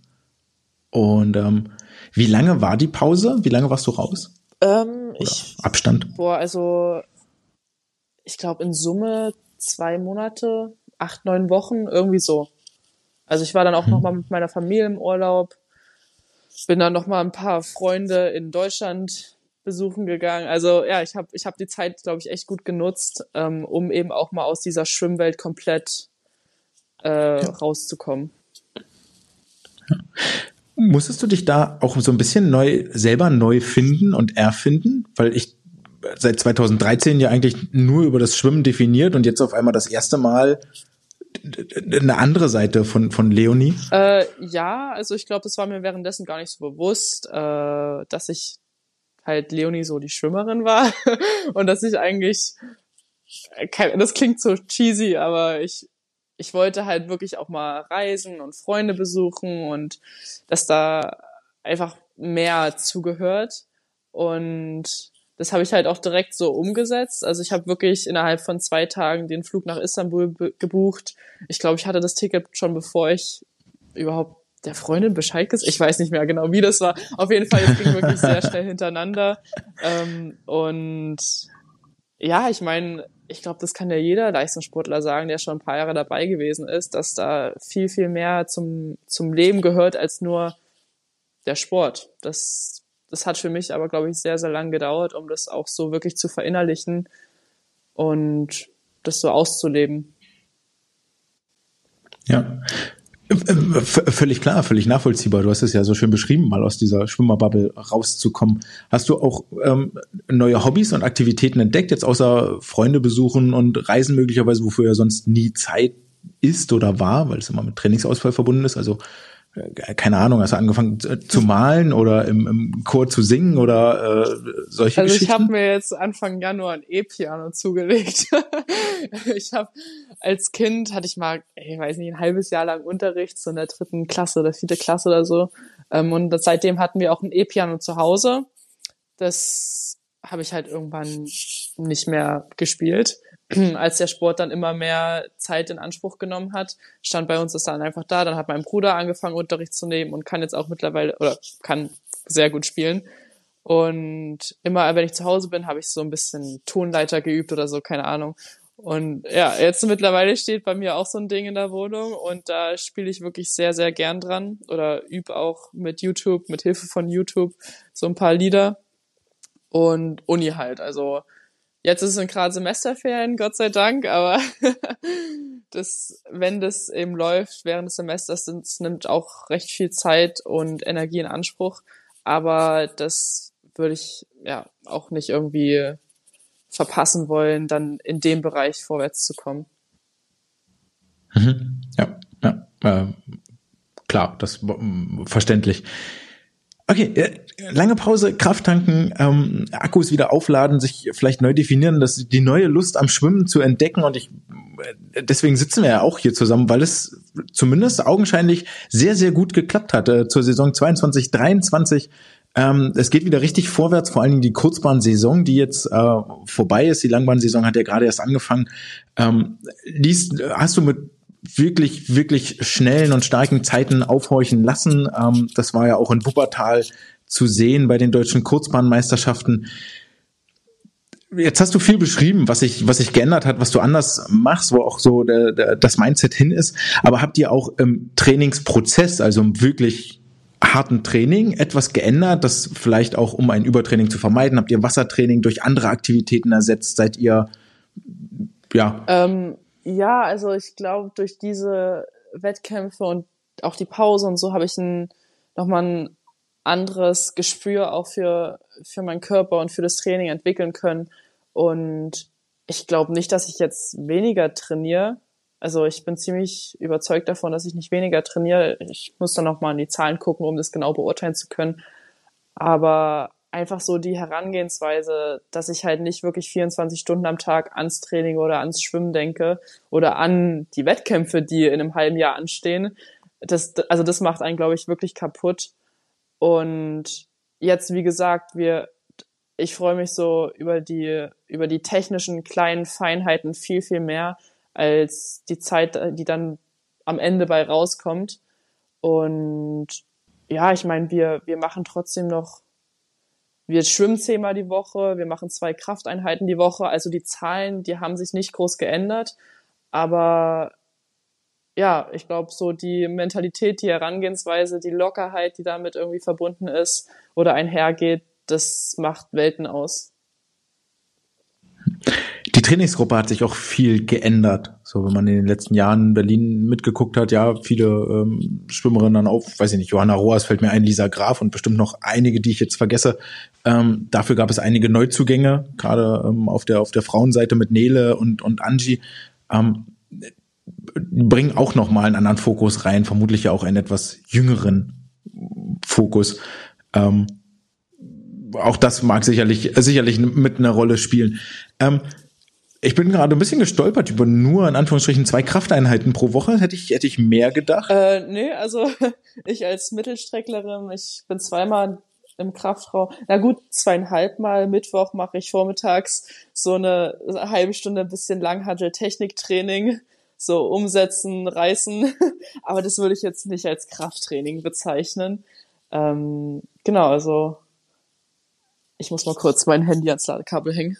Und ähm, wie lange war die Pause? Wie lange warst du raus? Ähm, ich, Abstand? Boah, also ich glaube in Summe zwei Monate, acht, neun Wochen, irgendwie so. Also ich war dann auch mhm. noch mal mit meiner Familie im Urlaub, bin dann noch mal ein paar Freunde in Deutschland besuchen gegangen. Also ja, ich habe ich hab die Zeit, glaube ich, echt gut genutzt, ähm, um eben auch mal aus dieser Schwimmwelt komplett äh, ja. rauszukommen. Ja. Musstest du dich da auch so ein bisschen neu selber neu finden und erfinden? Weil ich seit 2013 ja eigentlich nur über das Schwimmen definiert und jetzt auf einmal das erste Mal eine andere Seite von, von Leonie? Äh, ja, also ich glaube, das war mir währenddessen gar nicht so bewusst, äh, dass ich halt Leonie so die Schwimmerin war und dass ich eigentlich, das klingt so cheesy, aber ich, ich wollte halt wirklich auch mal reisen und Freunde besuchen und dass da einfach mehr zugehört und das habe ich halt auch direkt so umgesetzt. Also ich habe wirklich innerhalb von zwei Tagen den Flug nach Istanbul gebucht. Ich glaube, ich hatte das Ticket schon bevor ich überhaupt der Freundin Bescheid gesagt. Ich weiß nicht mehr genau, wie das war. Auf jeden Fall, es ging wirklich sehr schnell hintereinander. Ähm, und ja, ich meine, ich glaube, das kann ja jeder Leistungssportler sagen, der schon ein paar Jahre dabei gewesen ist, dass da viel, viel mehr zum, zum Leben gehört als nur der Sport. Das, das hat für mich aber, glaube ich, sehr, sehr lang gedauert, um das auch so wirklich zu verinnerlichen und das so auszuleben. Ja, Völlig klar, völlig nachvollziehbar. Du hast es ja so schön beschrieben, mal aus dieser Schwimmerbubble rauszukommen. Hast du auch ähm, neue Hobbys und Aktivitäten entdeckt, jetzt außer Freunde besuchen und Reisen möglicherweise, wofür ja sonst nie Zeit ist oder war, weil es immer mit Trainingsausfall verbunden ist? Also äh, keine Ahnung, hast du angefangen zu malen oder im, im Chor zu singen oder äh, solche also Geschichten? Also ich habe mir jetzt Anfang Januar ein E-Piano zugelegt. ich habe als Kind hatte ich mal, ich weiß nicht, ein halbes Jahr lang Unterricht, so in der dritten Klasse oder vierte Klasse oder so. Ähm, und seitdem hatten wir auch ein E-Piano zu Hause. Das habe ich halt irgendwann nicht mehr gespielt. als der Sport dann immer mehr Zeit in Anspruch genommen hat, stand bei uns das dann einfach da. Dann hat mein Bruder angefangen, Unterricht zu nehmen und kann jetzt auch mittlerweile oder kann sehr gut spielen. Und immer, wenn ich zu Hause bin, habe ich so ein bisschen Tonleiter geübt oder so, keine Ahnung. Und ja, jetzt mittlerweile steht bei mir auch so ein Ding in der Wohnung und da spiele ich wirklich sehr, sehr gern dran oder übe auch mit YouTube, mit Hilfe von YouTube so ein paar Lieder und Uni halt. Also Jetzt ist es gerade Semesterferien, Gott sei Dank, aber das, wenn das eben läuft während des Semesters, das nimmt auch recht viel Zeit und Energie in Anspruch. Aber das würde ich ja auch nicht irgendwie verpassen wollen, dann in dem Bereich vorwärts zu kommen. Mhm. Ja, ja, äh, klar, das äh, verständlich. Okay, äh, lange Pause, Kraft tanken, ähm, Akkus wieder aufladen, sich vielleicht neu definieren, das die neue Lust am Schwimmen zu entdecken und ich äh, deswegen sitzen wir ja auch hier zusammen, weil es zumindest augenscheinlich sehr sehr gut geklappt hat äh, zur Saison 22 23. Ähm, es geht wieder richtig vorwärts, vor allen Dingen die Kurzbahnsaison, die jetzt äh, vorbei ist. Die Langbahnsaison hat ja gerade erst angefangen. Ähm, liest, hast du mit wirklich, wirklich schnellen und starken Zeiten aufhorchen lassen. Ähm, das war ja auch in Wuppertal zu sehen bei den deutschen Kurzbahnmeisterschaften. Jetzt hast du viel beschrieben, was sich was sich geändert hat, was du anders machst, wo auch so der, der, das Mindset hin ist. Aber habt ihr auch im Trainingsprozess, also im wirklich harten Training, etwas geändert, das vielleicht auch um ein Übertraining zu vermeiden? Habt ihr Wassertraining durch andere Aktivitäten ersetzt? Seid ihr ja? Ähm ja, also ich glaube, durch diese Wettkämpfe und auch die Pause und so habe ich ein, nochmal ein anderes Gespür auch für, für meinen Körper und für das Training entwickeln können. Und ich glaube nicht, dass ich jetzt weniger trainiere. Also ich bin ziemlich überzeugt davon, dass ich nicht weniger trainiere. Ich muss dann nochmal in die Zahlen gucken, um das genau beurteilen zu können. Aber einfach so die Herangehensweise, dass ich halt nicht wirklich 24 Stunden am Tag ans Training oder ans Schwimmen denke oder an die Wettkämpfe, die in einem halben Jahr anstehen. Das, also das macht einen, glaube ich, wirklich kaputt. Und jetzt, wie gesagt, wir, ich freue mich so über die, über die technischen kleinen Feinheiten viel, viel mehr als die Zeit, die dann am Ende bei rauskommt. Und ja, ich meine, wir, wir machen trotzdem noch wir schwimmen zehnmal die Woche, wir machen zwei Krafteinheiten die Woche. Also die Zahlen, die haben sich nicht groß geändert. Aber ja, ich glaube, so die Mentalität, die Herangehensweise, die Lockerheit, die damit irgendwie verbunden ist oder einhergeht, das macht Welten aus. Die Trainingsgruppe hat sich auch viel geändert. So, wenn man in den letzten Jahren in Berlin mitgeguckt hat, ja, viele ähm, Schwimmerinnen dann auf, weiß ich nicht, Johanna Roas fällt mir ein, Lisa Graf und bestimmt noch einige, die ich jetzt vergesse. Ähm, dafür gab es einige Neuzugänge, gerade ähm, auf der auf der Frauenseite mit Nele und und Angie. Ähm, bringen auch noch mal einen anderen Fokus rein, vermutlich ja auch einen etwas jüngeren Fokus. Ähm, auch das mag sicherlich sicherlich mit einer Rolle spielen. Ähm, ich bin gerade ein bisschen gestolpert über nur in Anführungsstrichen zwei Krafteinheiten pro Woche. Hätte ich hätte ich mehr gedacht? Äh, nee, also ich als Mittelstrecklerin, ich bin zweimal im Kraftraum. Na gut, zweieinhalb Mal Mittwoch mache ich vormittags so eine halbe Stunde ein bisschen Langhantel-Techniktraining so umsetzen, reißen. Aber das würde ich jetzt nicht als Krafttraining bezeichnen. Ähm, genau, also ich muss mal kurz mein Handy ans Ladekabel hängen.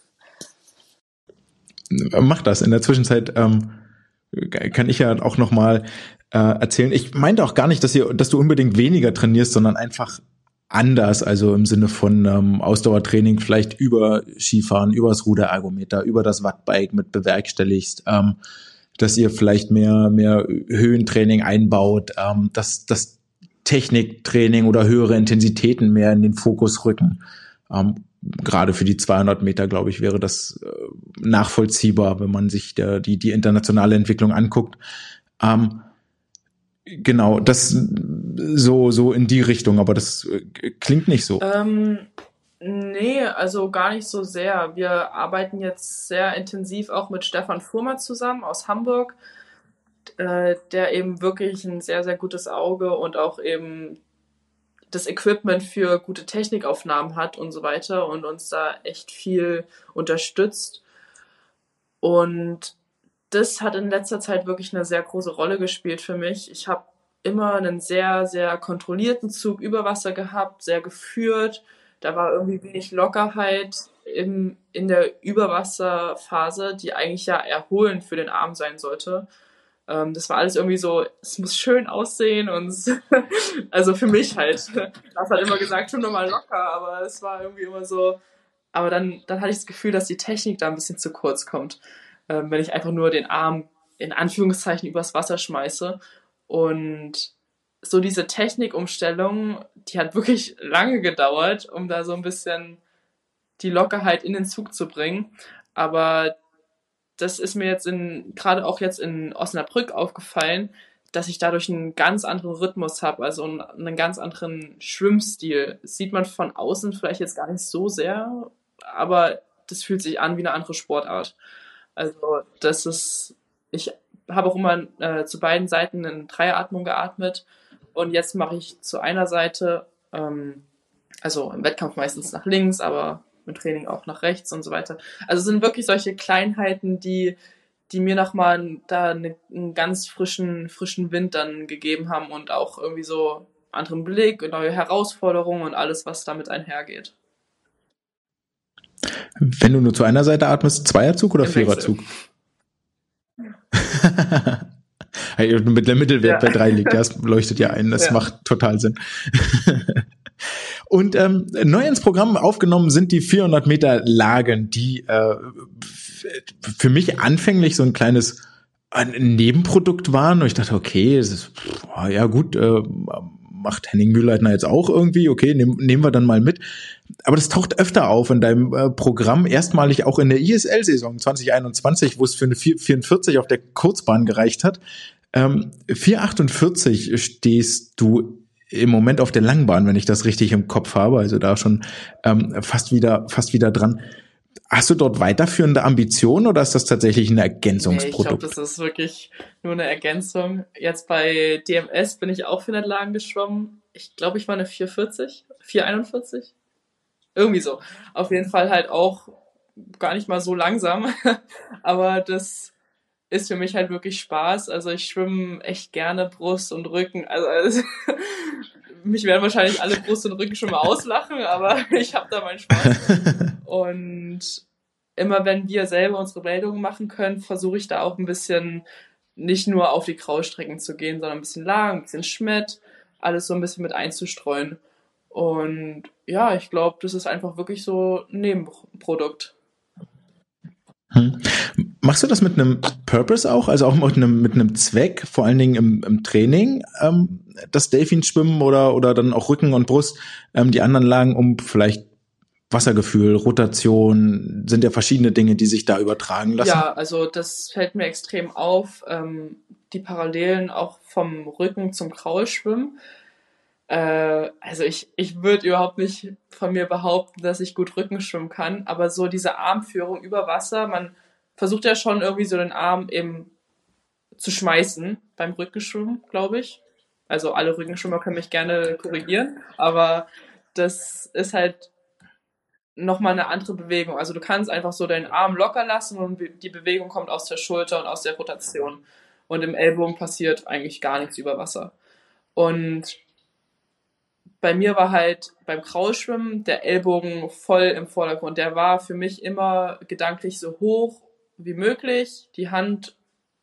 Mach das. In der Zwischenzeit ähm, kann ich ja auch noch mal äh, erzählen. Ich meinte auch gar nicht, dass, ihr, dass du unbedingt weniger trainierst, sondern einfach anders, also im Sinne von ähm, Ausdauertraining vielleicht über Skifahren, übers Ruderergometer, über das Wattbike mit bewerkstelligst. Ähm, dass ihr vielleicht mehr, mehr Höhentraining einbaut, ähm, dass das Techniktraining oder höhere Intensitäten mehr in den Fokus rücken. Ähm, gerade für die 200 Meter, glaube ich, wäre das äh, nachvollziehbar, wenn man sich der, die, die internationale Entwicklung anguckt. Ähm, genau, das so, so in die Richtung, aber das äh, klingt nicht so. Ähm, Nee, also gar nicht so sehr. Wir arbeiten jetzt sehr intensiv auch mit Stefan Fuhrmann zusammen aus Hamburg, äh, der eben wirklich ein sehr, sehr gutes Auge und auch eben das Equipment für gute Technikaufnahmen hat und so weiter und uns da echt viel unterstützt. Und das hat in letzter Zeit wirklich eine sehr große Rolle gespielt für mich. Ich habe immer einen sehr, sehr kontrollierten Zug über Wasser gehabt, sehr geführt da war irgendwie wenig Lockerheit im, in der Überwasserphase, die eigentlich ja erholend für den Arm sein sollte. Ähm, das war alles irgendwie so, es muss schön aussehen und also für mich halt. Das hat immer gesagt, schon nochmal locker, aber es war irgendwie immer so. Aber dann, dann hatte ich das Gefühl, dass die Technik da ein bisschen zu kurz kommt, ähm, wenn ich einfach nur den Arm in Anführungszeichen übers Wasser schmeiße. Und so diese Technikumstellung, die hat wirklich lange gedauert, um da so ein bisschen die Lockerheit in den Zug zu bringen. Aber das ist mir jetzt in, gerade auch jetzt in Osnabrück aufgefallen, dass ich dadurch einen ganz anderen Rhythmus habe, also einen ganz anderen Schwimmstil. Das sieht man von außen vielleicht jetzt gar nicht so sehr, aber das fühlt sich an wie eine andere Sportart. Also das ist, ich habe auch immer äh, zu beiden Seiten in Dreieratmung geatmet und jetzt mache ich zu einer Seite, ähm, also im Wettkampf meistens nach links, aber im Training auch nach rechts und so weiter. Also es sind wirklich solche Kleinheiten, die, die mir nochmal da eine, einen ganz frischen, frischen Wind dann gegeben haben und auch irgendwie so anderen Blick, neue Herausforderungen und alles, was damit einhergeht. Wenn du nur zu einer Seite atmest, Zweierzug oder Im Viererzug? mit der Mittelwert ja. bei drei liegt. Das leuchtet ja ein. Das ja. macht total Sinn. Und ähm, neu ins Programm aufgenommen sind die 400 Meter Lagen, die äh, für mich anfänglich so ein kleines ein Nebenprodukt waren. Und ich dachte, okay, es ist, ja gut, äh, macht Henning Mühlleitner jetzt auch irgendwie, okay, nehm, nehmen wir dann mal mit. Aber das taucht öfter auf in deinem äh, Programm, erstmalig auch in der ISL-Saison 2021, wo es für eine 44 auf der Kurzbahn gereicht hat. Ähm, 4,48 stehst du im Moment auf der Langbahn, wenn ich das richtig im Kopf habe, also da schon ähm, fast wieder, fast wieder dran. Hast du dort weiterführende Ambitionen oder ist das tatsächlich ein Ergänzungsprodukt? Nee, ich glaube, das ist wirklich nur eine Ergänzung. Jetzt bei DMS bin ich auch 400 Lagen geschwommen. Ich glaube, ich war eine 440, 441. Irgendwie so. Auf jeden Fall halt auch gar nicht mal so langsam. Aber das ist für mich halt wirklich Spaß. Also ich schwimme echt gerne Brust und Rücken. Also, also mich werden wahrscheinlich alle Brust und Rücken schon mal auslachen, aber ich habe da meinen Spaß. Und immer wenn wir selber unsere Meldungen machen können, versuche ich da auch ein bisschen nicht nur auf die Kraulstrecken zu gehen, sondern ein bisschen lang, ein bisschen Schmett, alles so ein bisschen mit einzustreuen. Und ja, ich glaube, das ist einfach wirklich so ein Nebenprodukt. Hm. Machst du das mit einem Purpose auch, also auch mit einem, mit einem Zweck, vor allen Dingen im, im Training, ähm, das Delfinschwimmen oder, oder dann auch Rücken und Brust, ähm, die anderen Lagen, um vielleicht Wassergefühl, Rotation, sind ja verschiedene Dinge, die sich da übertragen lassen. Ja, also das fällt mir extrem auf, ähm, die Parallelen auch vom Rücken zum Kraulschwimmen. Äh, also ich, ich würde überhaupt nicht von mir behaupten, dass ich gut Rücken schwimmen kann, aber so diese Armführung über Wasser, man versucht ja schon irgendwie so den Arm eben zu schmeißen beim Rückenschwimmen, glaube ich. Also alle Rückenschwimmer können mich gerne korrigieren, aber das ist halt nochmal eine andere Bewegung. Also du kannst einfach so deinen Arm locker lassen und die Bewegung kommt aus der Schulter und aus der Rotation. Und im Ellbogen passiert eigentlich gar nichts über Wasser. Und bei mir war halt beim Kraulschwimmen der Ellbogen voll im Vordergrund. Der war für mich immer gedanklich so hoch wie möglich, die Hand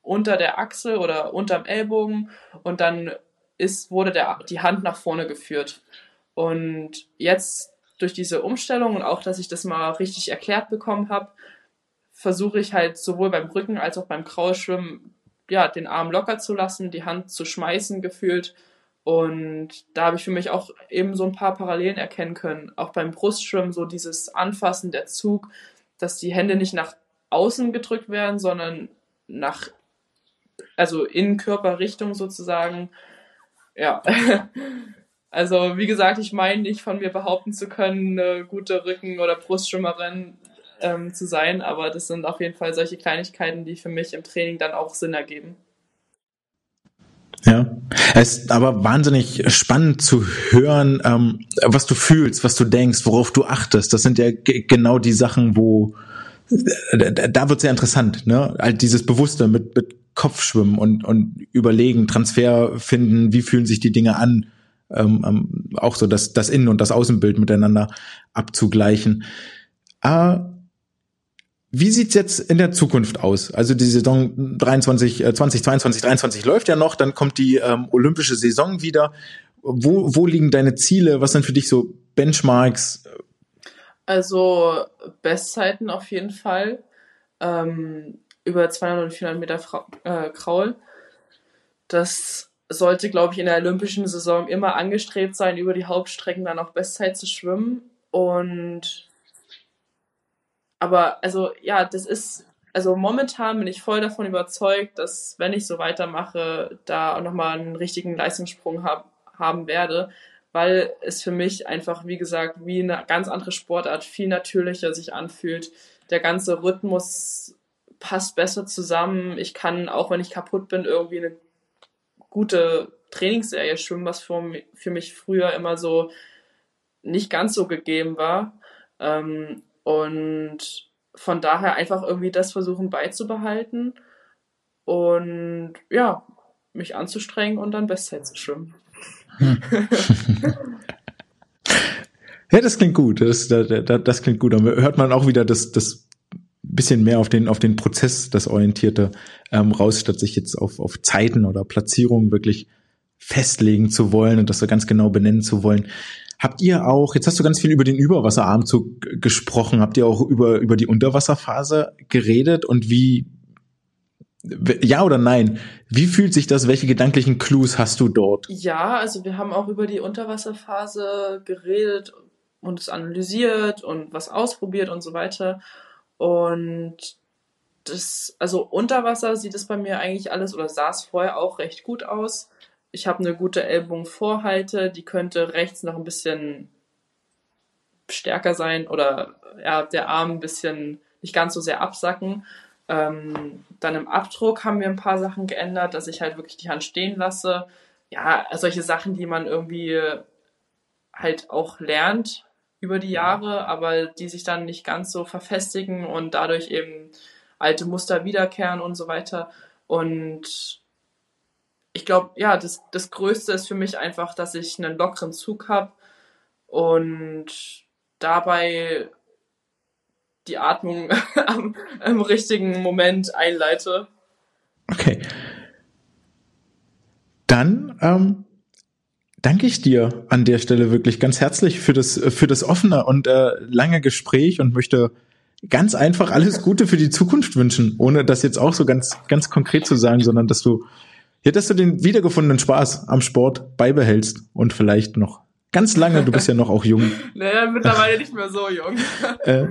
unter der Achsel oder unterm Ellbogen und dann ist, wurde der, die Hand nach vorne geführt. Und jetzt durch diese Umstellung und auch, dass ich das mal richtig erklärt bekommen habe, versuche ich halt sowohl beim Rücken als auch beim Kraulschwimmen ja, den Arm locker zu lassen, die Hand zu schmeißen gefühlt und da habe ich für mich auch eben so ein paar Parallelen erkennen können. Auch beim Brustschwimmen, so dieses Anfassen, der Zug, dass die Hände nicht nach außen gedrückt werden, sondern nach, also in Körperrichtung sozusagen. Ja. Also, wie gesagt, ich meine nicht von mir behaupten zu können, eine gute Rücken- oder Brustschwimmerin ähm, zu sein, aber das sind auf jeden Fall solche Kleinigkeiten, die für mich im Training dann auch Sinn ergeben. Ja, es ist aber wahnsinnig spannend zu hören, ähm, was du fühlst, was du denkst, worauf du achtest. Das sind ja genau die Sachen, wo da wird's ja interessant, ne? Halt dieses Bewusste mit, mit Kopfschwimmen und, und überlegen, Transfer finden, wie fühlen sich die Dinge an, ähm, ähm, auch so das, das Innen- und das Außenbild miteinander abzugleichen. Äh, wie sieht's jetzt in der Zukunft aus? Also die Saison 23, äh, 2022, 23 läuft ja noch, dann kommt die ähm, olympische Saison wieder. Wo, wo liegen deine Ziele? Was sind für dich so Benchmarks? Also Bestzeiten auf jeden Fall. Ähm, über 200 und 400 Meter Fra äh, Kraul. Das sollte, glaube ich, in der olympischen Saison immer angestrebt sein, über die Hauptstrecken dann auch Bestzeit zu schwimmen. Und aber also ja, das ist, also momentan bin ich voll davon überzeugt, dass wenn ich so weitermache, da auch nochmal einen richtigen Leistungssprung hab, haben werde, weil es für mich einfach, wie gesagt, wie eine ganz andere Sportart viel natürlicher sich anfühlt. Der ganze Rhythmus passt besser zusammen. Ich kann, auch wenn ich kaputt bin, irgendwie eine gute Trainingsserie schwimmen, was für, mich früher immer so nicht ganz so gegeben war. Ähm, und von daher einfach irgendwie das versuchen beizubehalten und ja, mich anzustrengen und dann Bestzeit zu schwimmen. Ja, das klingt gut. Das, das, das klingt gut. Und hört man auch wieder das, das bisschen mehr auf den, auf den Prozess, das Orientierte ähm, raus, statt sich jetzt auf, auf Zeiten oder Platzierungen wirklich festlegen zu wollen und das so ganz genau benennen zu wollen. Habt ihr auch, jetzt hast du ganz viel über den Überwasserarmzug gesprochen, habt ihr auch über, über die Unterwasserphase geredet und wie, ja oder nein, wie fühlt sich das, welche gedanklichen Clues hast du dort? Ja, also wir haben auch über die Unterwasserphase geredet und es analysiert und was ausprobiert und so weiter. Und das, also unter Wasser sieht es bei mir eigentlich alles oder sah es vorher auch recht gut aus ich habe eine gute Ellbogenvorhalte, die könnte rechts noch ein bisschen stärker sein oder ja, der Arm ein bisschen nicht ganz so sehr absacken. Ähm, dann im Abdruck haben wir ein paar Sachen geändert, dass ich halt wirklich die Hand stehen lasse. Ja, solche Sachen, die man irgendwie halt auch lernt über die Jahre, aber die sich dann nicht ganz so verfestigen und dadurch eben alte Muster wiederkehren und so weiter. Und ich glaube, ja, das, das Größte ist für mich einfach, dass ich einen lockeren Zug habe und dabei die Atmung am, am richtigen Moment einleite. Okay. dann ähm, danke ich dir an der Stelle wirklich ganz herzlich für das, für das offene und äh, lange Gespräch und möchte ganz einfach alles Gute für die Zukunft wünschen, ohne das jetzt auch so ganz, ganz konkret zu sagen, sondern dass du, ja, dass du den wiedergefundenen Spaß am Sport beibehältst und vielleicht noch ganz lange, du bist ja noch auch jung. naja, mittlerweile nicht mehr so jung. äh,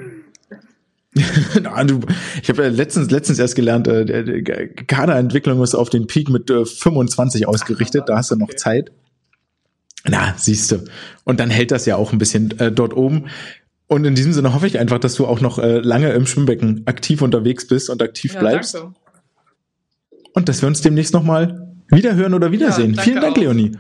ich habe ja letztens, letztens erst gelernt, äh, Kaderentwicklung ist auf den Peak mit äh, 25 ausgerichtet, da hast du noch Zeit. Na, siehst du. Und dann hält das ja auch ein bisschen äh, dort oben. Und in diesem Sinne hoffe ich einfach, dass du auch noch äh, lange im Schwimmbecken aktiv unterwegs bist und aktiv ja, bleibst. Danke. Und dass wir uns demnächst nochmal wiederhören oder wiedersehen. Ja, Vielen Dank, auch. Leonie.